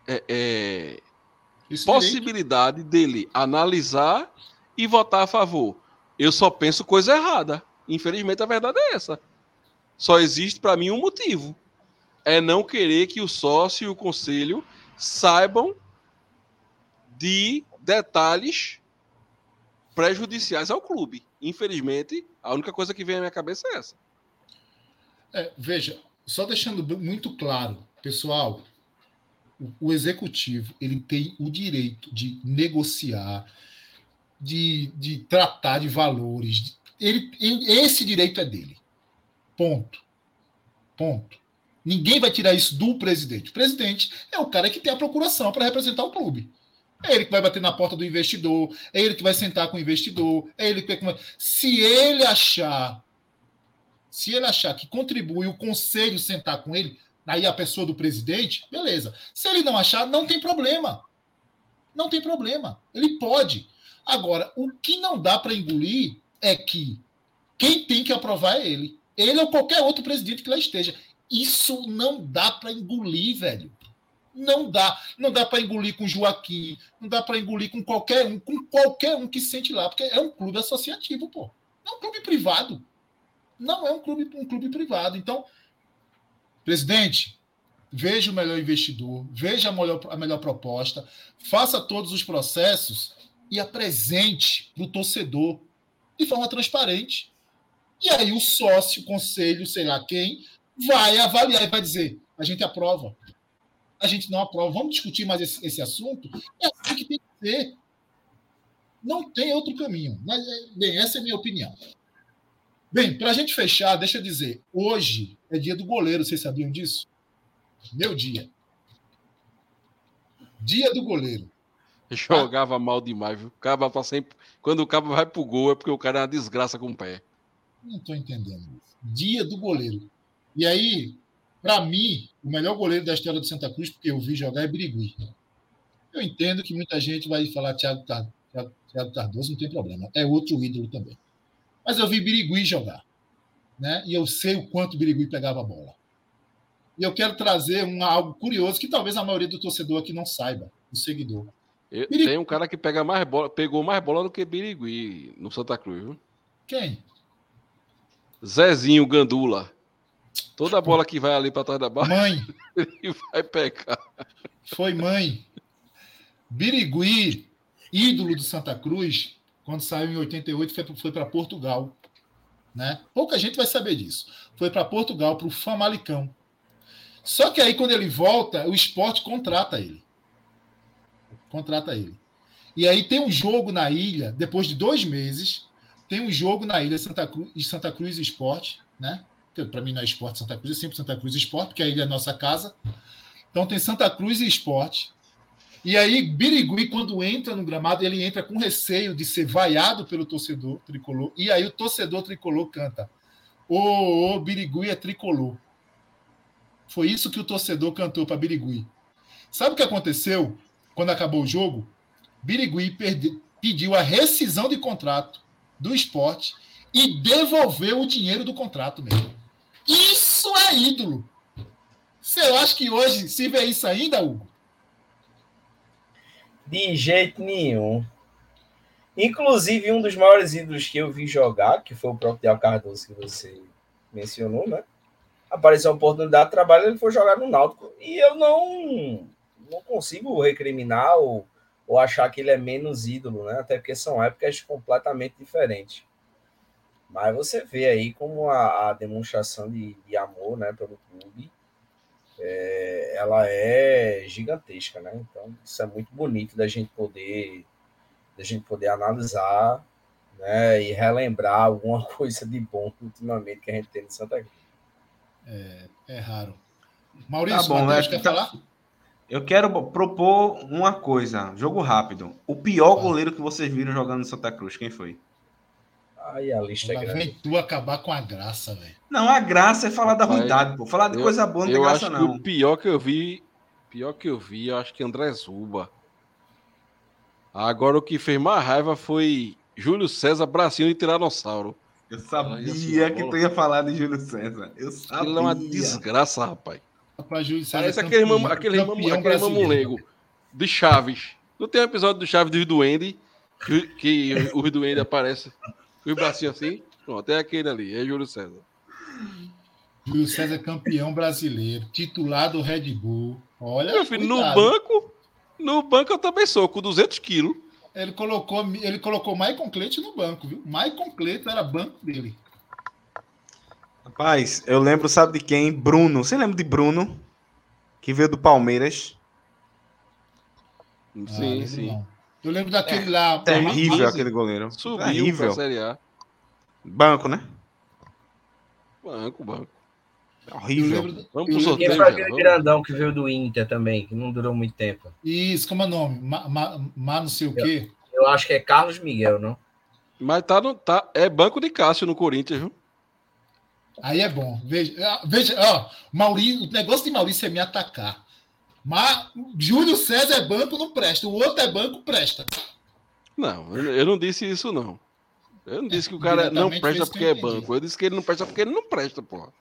é, é, possibilidade dele analisar e votar a favor? Eu só penso coisa errada. Infelizmente, a verdade é essa. Só existe para mim um motivo: é não querer que o sócio e o conselho saibam de detalhes prejudiciais ao clube. Infelizmente, a única coisa que vem à minha cabeça é essa. É, veja, só deixando muito claro, pessoal, o, o, executivo ele tem o direito de negociar, de, de tratar de valores. Ele, ele, esse direito é dele. Ponto. Ponto. Ninguém vai tirar isso do presidente. O presidente é o cara que tem a procuração para representar o clube. É ele que vai bater na porta do investidor, é ele que vai sentar com o investidor, é ele que vai. Se ele achar, se ele achar que contribui o conselho sentar com ele, aí a pessoa do presidente, beleza. Se ele não achar, não tem problema. Não tem problema. Ele pode. Agora, o que não dá para engolir é que quem tem que aprovar é ele. Ele ou qualquer outro presidente que lá esteja. Isso não dá para engolir, velho. Não dá. Não dá para engolir com Joaquim, não dá para engolir com qualquer um, com qualquer um que sente lá, porque é um clube associativo, pô. Não é um clube privado. Não é um clube, um clube privado. Então, presidente, veja o melhor investidor, veja a melhor, a melhor proposta, faça todos os processos e apresente para o torcedor de forma transparente. E aí o sócio, o conselho, sei lá quem, vai avaliar e vai dizer: a gente aprova, a gente não aprova, vamos discutir mais esse, esse assunto. É assim que tem que ser. Não tem outro caminho. Mas, é, bem, essa é a minha opinião. Bem, para a gente fechar, deixa eu dizer: hoje é dia do goleiro, vocês sabiam disso? Meu dia. Dia do goleiro. Jogava mal demais, viu? O Caba tá sempre. Quando o Caba vai pro gol é porque o cara é uma desgraça com o pé. Não estou entendendo isso. Dia do goleiro. E aí, para mim, o melhor goleiro da história do Santa Cruz, porque eu vi jogar, é Birigui. Eu entendo que muita gente vai falar Thiago, Tar... Thiago Cardoso, não tem problema. É outro ídolo também. Mas eu vi Birigui jogar. Né? E eu sei o quanto Birigui pegava a bola. E eu quero trazer um, algo curioso que talvez a maioria do torcedor aqui não saiba, o seguidor. Eu, Tem um cara que pega mais bola, pegou mais bola do que Birigui no Santa Cruz, viu? Quem? Zezinho Gandula. Toda bola que vai ali para trás da barra, mãe. ele vai pegar. Foi mãe. Birigui, ídolo do Santa Cruz, quando saiu em 88, foi, foi para Portugal. Né? Pouca gente vai saber disso. Foi para Portugal, para o Famalicão. Só que aí, quando ele volta, o esporte contrata ele. Contrata ele. E aí tem um jogo na ilha, depois de dois meses, tem um jogo na ilha Santa Cruz, Santa Cruz Esporte, né? Para mim não é esporte Santa Cruz, é sempre Santa Cruz Esporte, porque a ilha é a nossa casa. Então tem Santa Cruz e Esporte. E aí, Birigui, quando entra no gramado, ele entra com receio de ser vaiado pelo torcedor tricolor. E aí o torcedor tricolor canta: Ô, ô Birigui é tricolor. Foi isso que o torcedor cantou para Birigui. Sabe o que aconteceu quando acabou o jogo? Birigui pediu a rescisão de contrato do esporte e devolveu o dinheiro do contrato mesmo. Isso é ídolo. Você acha que hoje se vê isso ainda, Hugo? De jeito nenhum. Inclusive, um dos maiores ídolos que eu vi jogar, que foi o próprio Del Cardoso que você mencionou, né? Apareceu a oportunidade de trabalho, ele foi jogar no Náutico. E eu não, não consigo recriminar ou, ou achar que ele é menos ídolo, né? Até porque são épocas completamente diferentes. Mas você vê aí como a, a demonstração de, de, amor né, pelo clube é, ela é gigantesca, né? Então isso é muito bonito da gente poder da gente poder analisar né, e relembrar alguma coisa de bom ultimamente que a gente tem no Santa Cruz. É, é raro. Maurício, tá bom, Mateus, é, quer tá... falar? Eu quero propor uma coisa, jogo rápido. O pior goleiro que vocês viram jogando no Santa Cruz, quem foi? Aí a lista é grande. Vem tu acabar com a graça, velho. Não, a graça é falar da ruindade, pô. Falar de eu, coisa boa não tem graça, não. o pior que eu vi, pior que eu vi, eu acho que André Zuba. Agora o que fez mais raiva foi Júlio César, bracinho de tiranossauro. Eu sabia que tu ia falar de Júlio César. Eu sabia. Aquilo é uma desgraça, rapaz. Rapaz, Júlio César Parece é aquele, campeão- aquele, campeão aquele mamulego de Chaves. Não tem um episódio do Chaves dos Duende que, que os Duende aparecem com os bracinhos assim? Pronto, é aquele ali, é Júlio César. Júlio César é campeão brasileiro, titular do Red Bull. Olha, Meu filho, no banco, no banco eu também sou, com 200 quilos. Ele colocou, ele colocou Maicon Cleite no banco, viu? Maicon Cleite era banco dele. Rapaz, eu lembro, sabe de quem? Bruno. Você lembra de Bruno? Que veio do Palmeiras. Ah, Sim, lembro sim. não. Eu lembro daquele lá. Terrível aquele goleiro. Subiu Terrível. pra Série A. Banco, né? Banco, banco. Eu Horrível. lembro, Vamos eu pro E sorteio. aquele vamos. grandão que veio do Inter também, que não durou muito tempo. Isso, como é o nome? Ma, ma, ma não sei o quê. Eu acho que é Carlos Miguel, não? Mas tá no, tá, é banco de Cássio no Corinthians, viu? Aí é bom. Veja, ah, veja ó, Maurício, o negócio de Maurício é me atacar. Mas Júlio César é banco, não presta. O outro é banco, presta. Não, eu não disse isso, não. Eu não disse que o cara não presta porque é banco. Eu disse que ele não presta porque ele não presta, porra.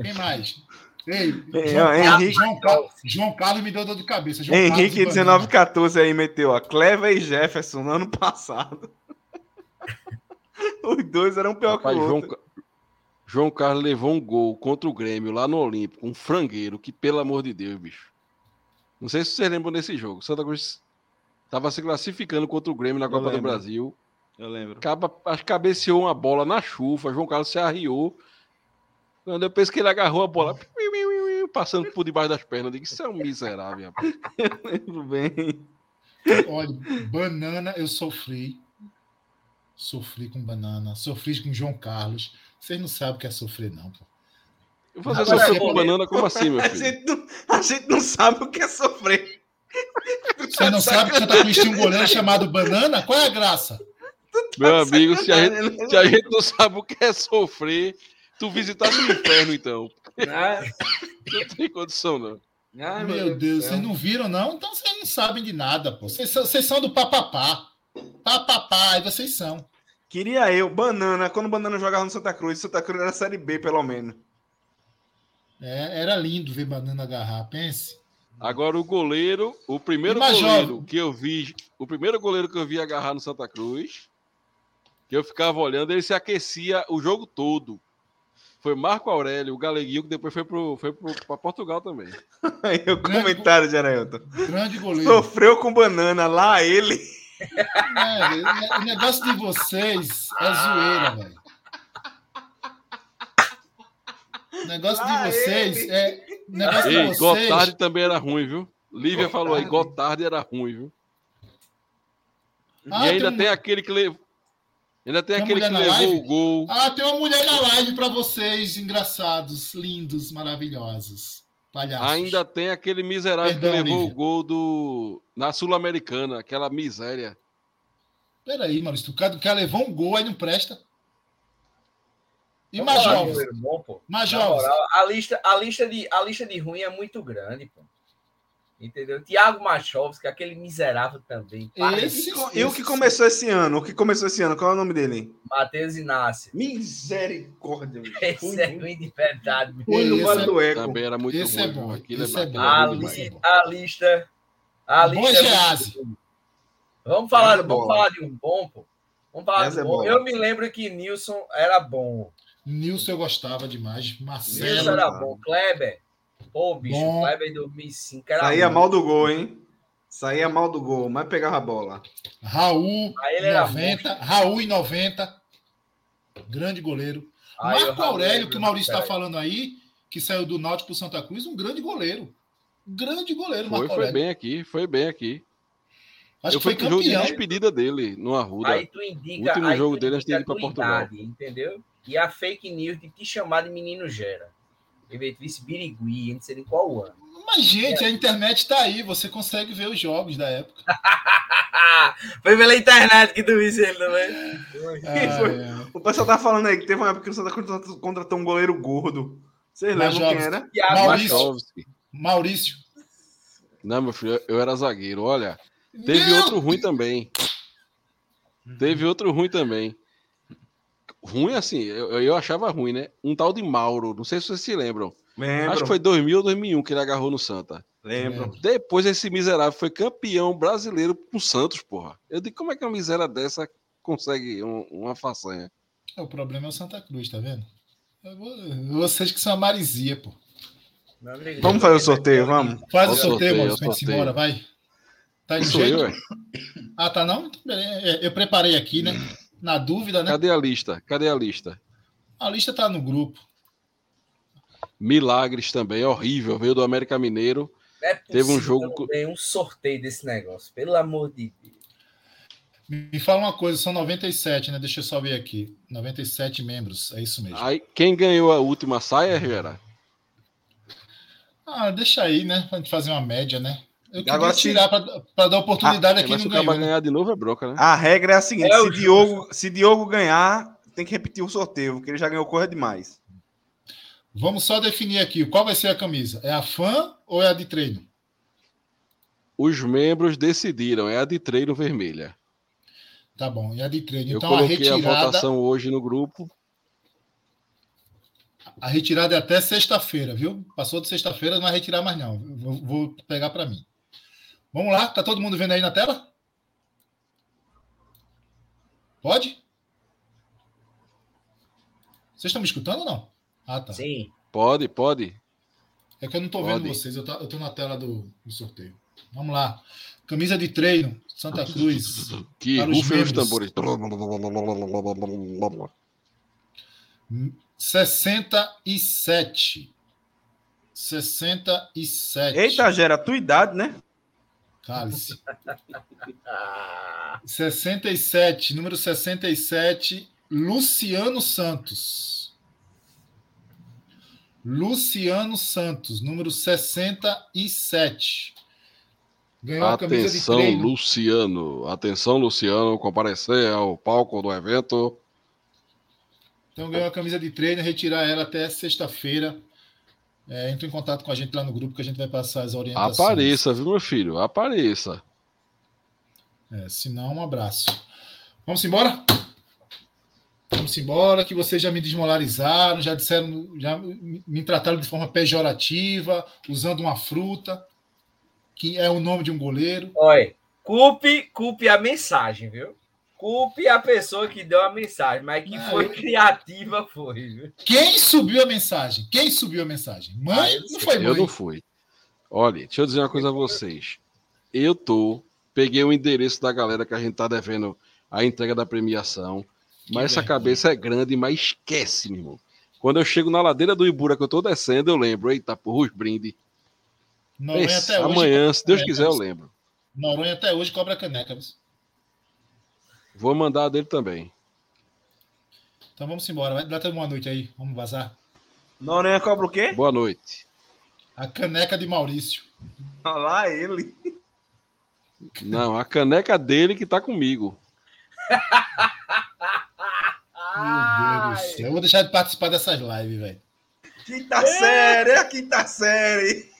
Quem mais? Ei, É, João, ó, Carlos, Henrique- João, Carlos, João Carlos me deu dor de cabeça. João Henrique e Banana. 1914 aí meteu, ó. Clever e Jefferson no ano passado. Os dois eram pior Rapaz, que o João, outro. Ca- João Carlos levou um gol contra o Grêmio lá no Olímpico, um frangueiro, que pelo amor de Deus, bicho. Não sei se vocês lembram desse jogo. Santa Cruz estava se classificando contra o Grêmio na Copa do. Brasil. Eu lembro. Acaba, cabeceou uma bola na chuva. João Carlos se arriou. Quando eu penso que ele agarrou a bola, passando por debaixo das pernas, eu digo, isso é um miserável. rapaz." Lembro bem. Olha, banana eu sofri. Sofri com banana. Sofri com João Carlos. Vocês não sabem o que é sofrer, não, pô. Eu vou fazer Agora, sofrer com banana como assim, meu A filho? gente, não, a gente não sabe o que é sofrer. Você não sabe que Santa Cruz tinha um goleiro chamado Banana? Qual é a graça? Meu amigo, se a, gente, né? se a gente não sabe o que é sofrer, tu visitasse o inferno, então. Ah, Não tem condição, não. Ai, Meu Deus, do céu. vocês não viram, não? Então vocês não sabem de nada, pô. Vocês são, vocês são do papapá. Papapá, aí vocês são. Queria eu, Banana, quando o Banana jogava no Santa Cruz, Santa Cruz era Série B, pelo menos. É, era lindo ver banana agarrar, pense. Agora o goleiro, o primeiro goleiro que eu vi, o primeiro goleiro que eu vi agarrar no Santa Cruz, que eu ficava olhando, ele se aquecia o jogo todo. Foi Marco Aurélio, o galeguinho, que depois foi para foi pro, pra Portugal também. Aí o comentário de Arailton. Grande goleiro. Sofreu com Banana, lá ele. É, o negócio de vocês é zoeira, velho. O negócio de vocês ele. é. O negócio de Ei, vocês. Gotardi também era ruim, viu? Lívia falou aí, Gotardi era ruim, viu? Ah, e ainda tem tem, aquele que levou. Ainda tem Tem aquele que levou live? o gol. Ah, tem uma mulher na live pra vocês, engraçados, lindos, maravilhosos. Palhaços. Ainda tem aquele miserável Perdão, que levou Lívia. o gol do. Na Sul-Americana, aquela miséria. Peraí, Maurício, o cara, o cara levou um gol, aí não presta. E jovens. moral, a lista, a, lista de, a lista de ruim é muito grande, pô. Entendeu? Thiago Machovski, aquele miserável também. Esse- E o que começou esse ano? O que começou esse ano? Qual é o nome dele? Matheus Inácio. Misericórdia. Esse é ruim de verdade. Fui no é- do Eco. Também era muito Esse ruim. é bom, viu? Aquilo esse é aquilo bom. A, é li- bom. a lista. A Bom lista é. Vamos falar, é vamos bola. falar de um bom, pô. Vamos falar Gease de é um bom. bola. Eu me lembro que Nilson era bom. Nilson eu gostava demais. Nilson Marcelo. era bom. Kleber. Pô, bicho, Bom. Kleber em 2005 era Saía mal do gol, hein? Saía mal do gol, mas pegava a bola. Raul, Aí ele era 90. Raul em 90. Grande goleiro. Aí Marco Aurélio, que o Maurício está falando aí, que saiu do Náutico pro Santa Cruz, um grande goleiro. Grande goleiro, Foi, Marco foi Aurélio. bem aqui, foi bem aqui. Acho eu que foi fui pro jogo de campeão. despedida dele no Arruda. Aí tu indica. Último aí jogo tu dele antes de ir pra a tua Portugal. idade, entendeu? E a fake news de te chamar de menino gera. Imperatriz Birigui, não sei nem qual ano. Mas, gente, a internet tá aí, você consegue ver os jogos da época. Foi pela internet que tu visse ele também. É, foi? O pessoal tá falando aí que teve uma época que o Santa Cruz contratou- contratou um goleiro gordo. Vocês lembram quem era? Maurício. Maurício. Não, meu filho, eu era zagueiro. Olha, teve Meu outro ruim também. Teve outro ruim também. Ruim assim, eu, eu achava ruim, né? Um tal de Mauro, não sei se vocês se lembram. Lembro. Acho que foi 2000 ou 2001 que ele agarrou no Santa. Lembro. Depois esse miserável foi campeão brasileiro com o Santos, porra. Eu digo, como é que uma miséria dessa consegue um- uma façanha? É, O problema é o Santa Cruz, tá vendo? Eu vou- Vocês que são a Marizia, pô. Vamos fazer o sorteio, vamos? Faz o sorteio, ir sorteio. embora, vai. Tá de eu, jeito? ué. Ah, tá não? É, Eu preparei aqui, né? Na dúvida, né? Cadê a lista? Cadê a lista? A lista tá no grupo. Milagres também, horrível. Veio do América Mineiro. É Teve um possível jogo tenha um sorteio desse negócio, pelo amor de Deus. Me fala uma coisa, são 97, né? Deixa eu só ver aqui. 97 membros, é isso mesmo. Aí, quem ganhou a última saia, Gera? Ah, deixa aí, né? Pra gente fazer uma média, né? Eu queria Agora, se- tirar pra, pra dar oportunidade a É, quem mas se não o cara ganhou. né? ganhar de novo é bronca, né? A regra é a seguinte: É se. Diogo, se Diogo ganhar, tem que repetir o sorteio, porque ele já ganhou coisa demais. Vamos só definir aqui. Qual vai ser a camisa? É a fã ou é a de treino? Os membros decidiram, é a de treino vermelha. Tá bom, é a de treino. Eu Então a coloquei a retirada, votação hoje no grupo. a retirada é até sexta-feira, viu? Passou de sexta-feira, não vai retirar mais não. Vou, vou pegar para mim. Vamos lá, tá todo mundo vendo aí na tela? Pode? Vocês estão me escutando ou não? Ah, tá. Sim. Pode, pode. É que eu não tô Pode. vendo vocês, eu tô, eu tô na tela do, do sorteio. Vamos lá. Camisa de treino, Santa Cruz. Que rufem os tambores. 67. 67. Eita, gera a tua idade, né? Cálice. Ah, 67, número 67, Luciano Santos. Luciano Santos, número 67. Ganhou a camisa de Atenção, treino. Luciano. Atenção, Luciano. Comparecer ao palco do evento. Então ganhou a camisa de treino, retirar ela até sexta-feira. É, entra em contato com a gente lá no grupo que a gente vai passar as orientações. Apareça, viu, meu filho? Apareça. É, se não, um abraço. Vamos embora? Vamos embora, que vocês já me desmoralizaram, já disseram, já me trataram de forma pejorativa, usando uma fruta, que é o nome de um goleiro. Olha, culpe, culpe a mensagem, viu? Culpe a pessoa que deu a mensagem, mas que Ah, foi criativa foi? Quem subiu a mensagem? Quem subiu a mensagem? Mãe? Ah, não foi mãe. Eu não fui. Olha, deixa eu dizer uma coisa a vocês. Eu tô, peguei o endereço da galera que a gente tá devendo a entrega da premiação, mas essa vergonha. cabeça é grande, mas esquece, meu irmão. Quando eu chego na ladeira do Ibura que eu tô descendo, eu lembro, eita, porra, os brinde. Noronha Esse, até hoje. amanhã, se Deus quiser, eu lembro. Noronha até hoje cobra caneca. mas- Vou mandar a dele também. Então vamos embora. Vai dar até uma noite aí. Vamos vazar. Noronha cobra o quê? Boa noite. A caneca de Maurício. Olha lá ele. Não, a caneca dele que tá comigo. Meu Deus do céu. Eu vou deixar de participar dessas lives, velho. Quinta série, é a quinta série.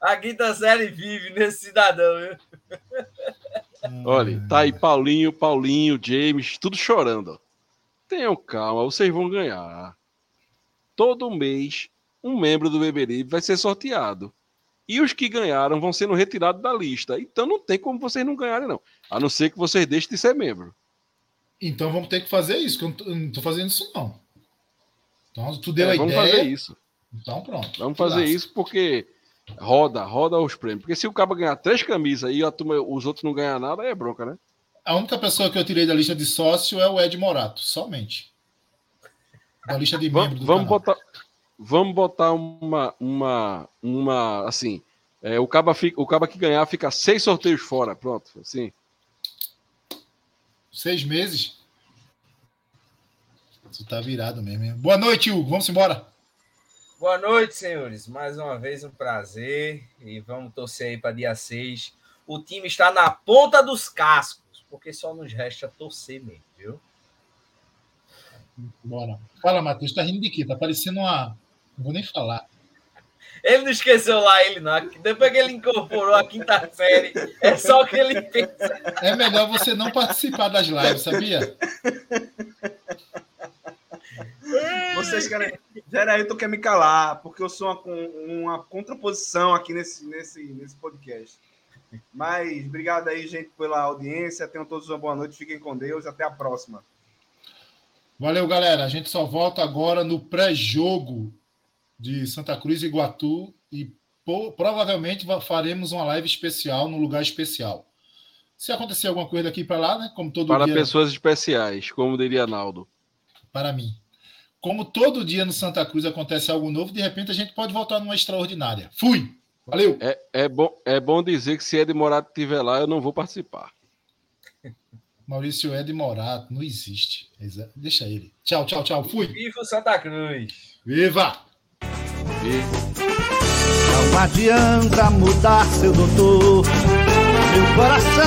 A quinta série vive nesse cidadão, viu? Olha, tá aí Paulinho, Paulinho, James, tudo chorando. Tenham calma, vocês vão ganhar. Todo mês, um membro do Beberibe vai ser sorteado. E os que ganharam vão sendo retirados da lista. Então não tem como vocês não ganharem, não. A não ser que vocês deixem de ser membro. Então vamos ter que fazer isso, que eu não tô, eu não tô fazendo isso, não. Então, tu deu É, a vamos ideia. fazer isso. Então pronto. Vamos fazer isso porque roda, roda os prêmios. Porque se o cabo ganhar três camisas e turma- os outros não ganhar nada, é bronca, né? A única pessoa que eu tirei da lista de sócio é o Ed Morato, somente. Da lista de Vamos, membro do vamos canal. botar, vamos botar uma, uma, uma, assim, é, o caba fica, o caba que ganhar fica seis sorteios fora, pronto, assim. Seis meses. Você tá virado mesmo. hein? Boa noite, Hugo. Vamos embora. Boa noite, senhores. Mais uma vez um prazer. E vamos torcer aí para dia 6. O time está na ponta dos cascos, porque só nos resta torcer mesmo, viu? Bora. Fala, Matheus. Tá rindo de quê? Tá parecendo uma. Não vou nem falar. Ele não esqueceu lá ele, não. Depois que ele incorporou a quinta série, é só o que ele fez. É melhor você não participar das lives, sabia? Vocês querem. Gerailton quer me calar, porque eu sou uma, uma contraposição aqui nesse, nesse, nesse podcast. Mas obrigado aí, gente, pela audiência. Tenham todos uma boa noite. Fiquem com Deus. Até a próxima. Valeu, galera. A gente só volta agora no pré-jogo de Santa Cruz e Iguatu e provavelmente va- faremos uma live especial no lugar especial. Se acontecer alguma coisa daqui para lá, né? Como todo Para dia pessoas especiais, como diria Naldo. para mim. Como todo dia no Santa Cruz acontece algo novo, de repente a gente pode voltar numa extraordinária. Fui. Valeu. É, é, bom, é bom dizer que se Ed Morato estiver lá, eu não vou participar. Maurício Ed Morato, não existe. Deixa ele. Tchau, tchau, tchau. Fui. Viva o Santa Cruz! Viva! E Não adianta mudar, seu doutor.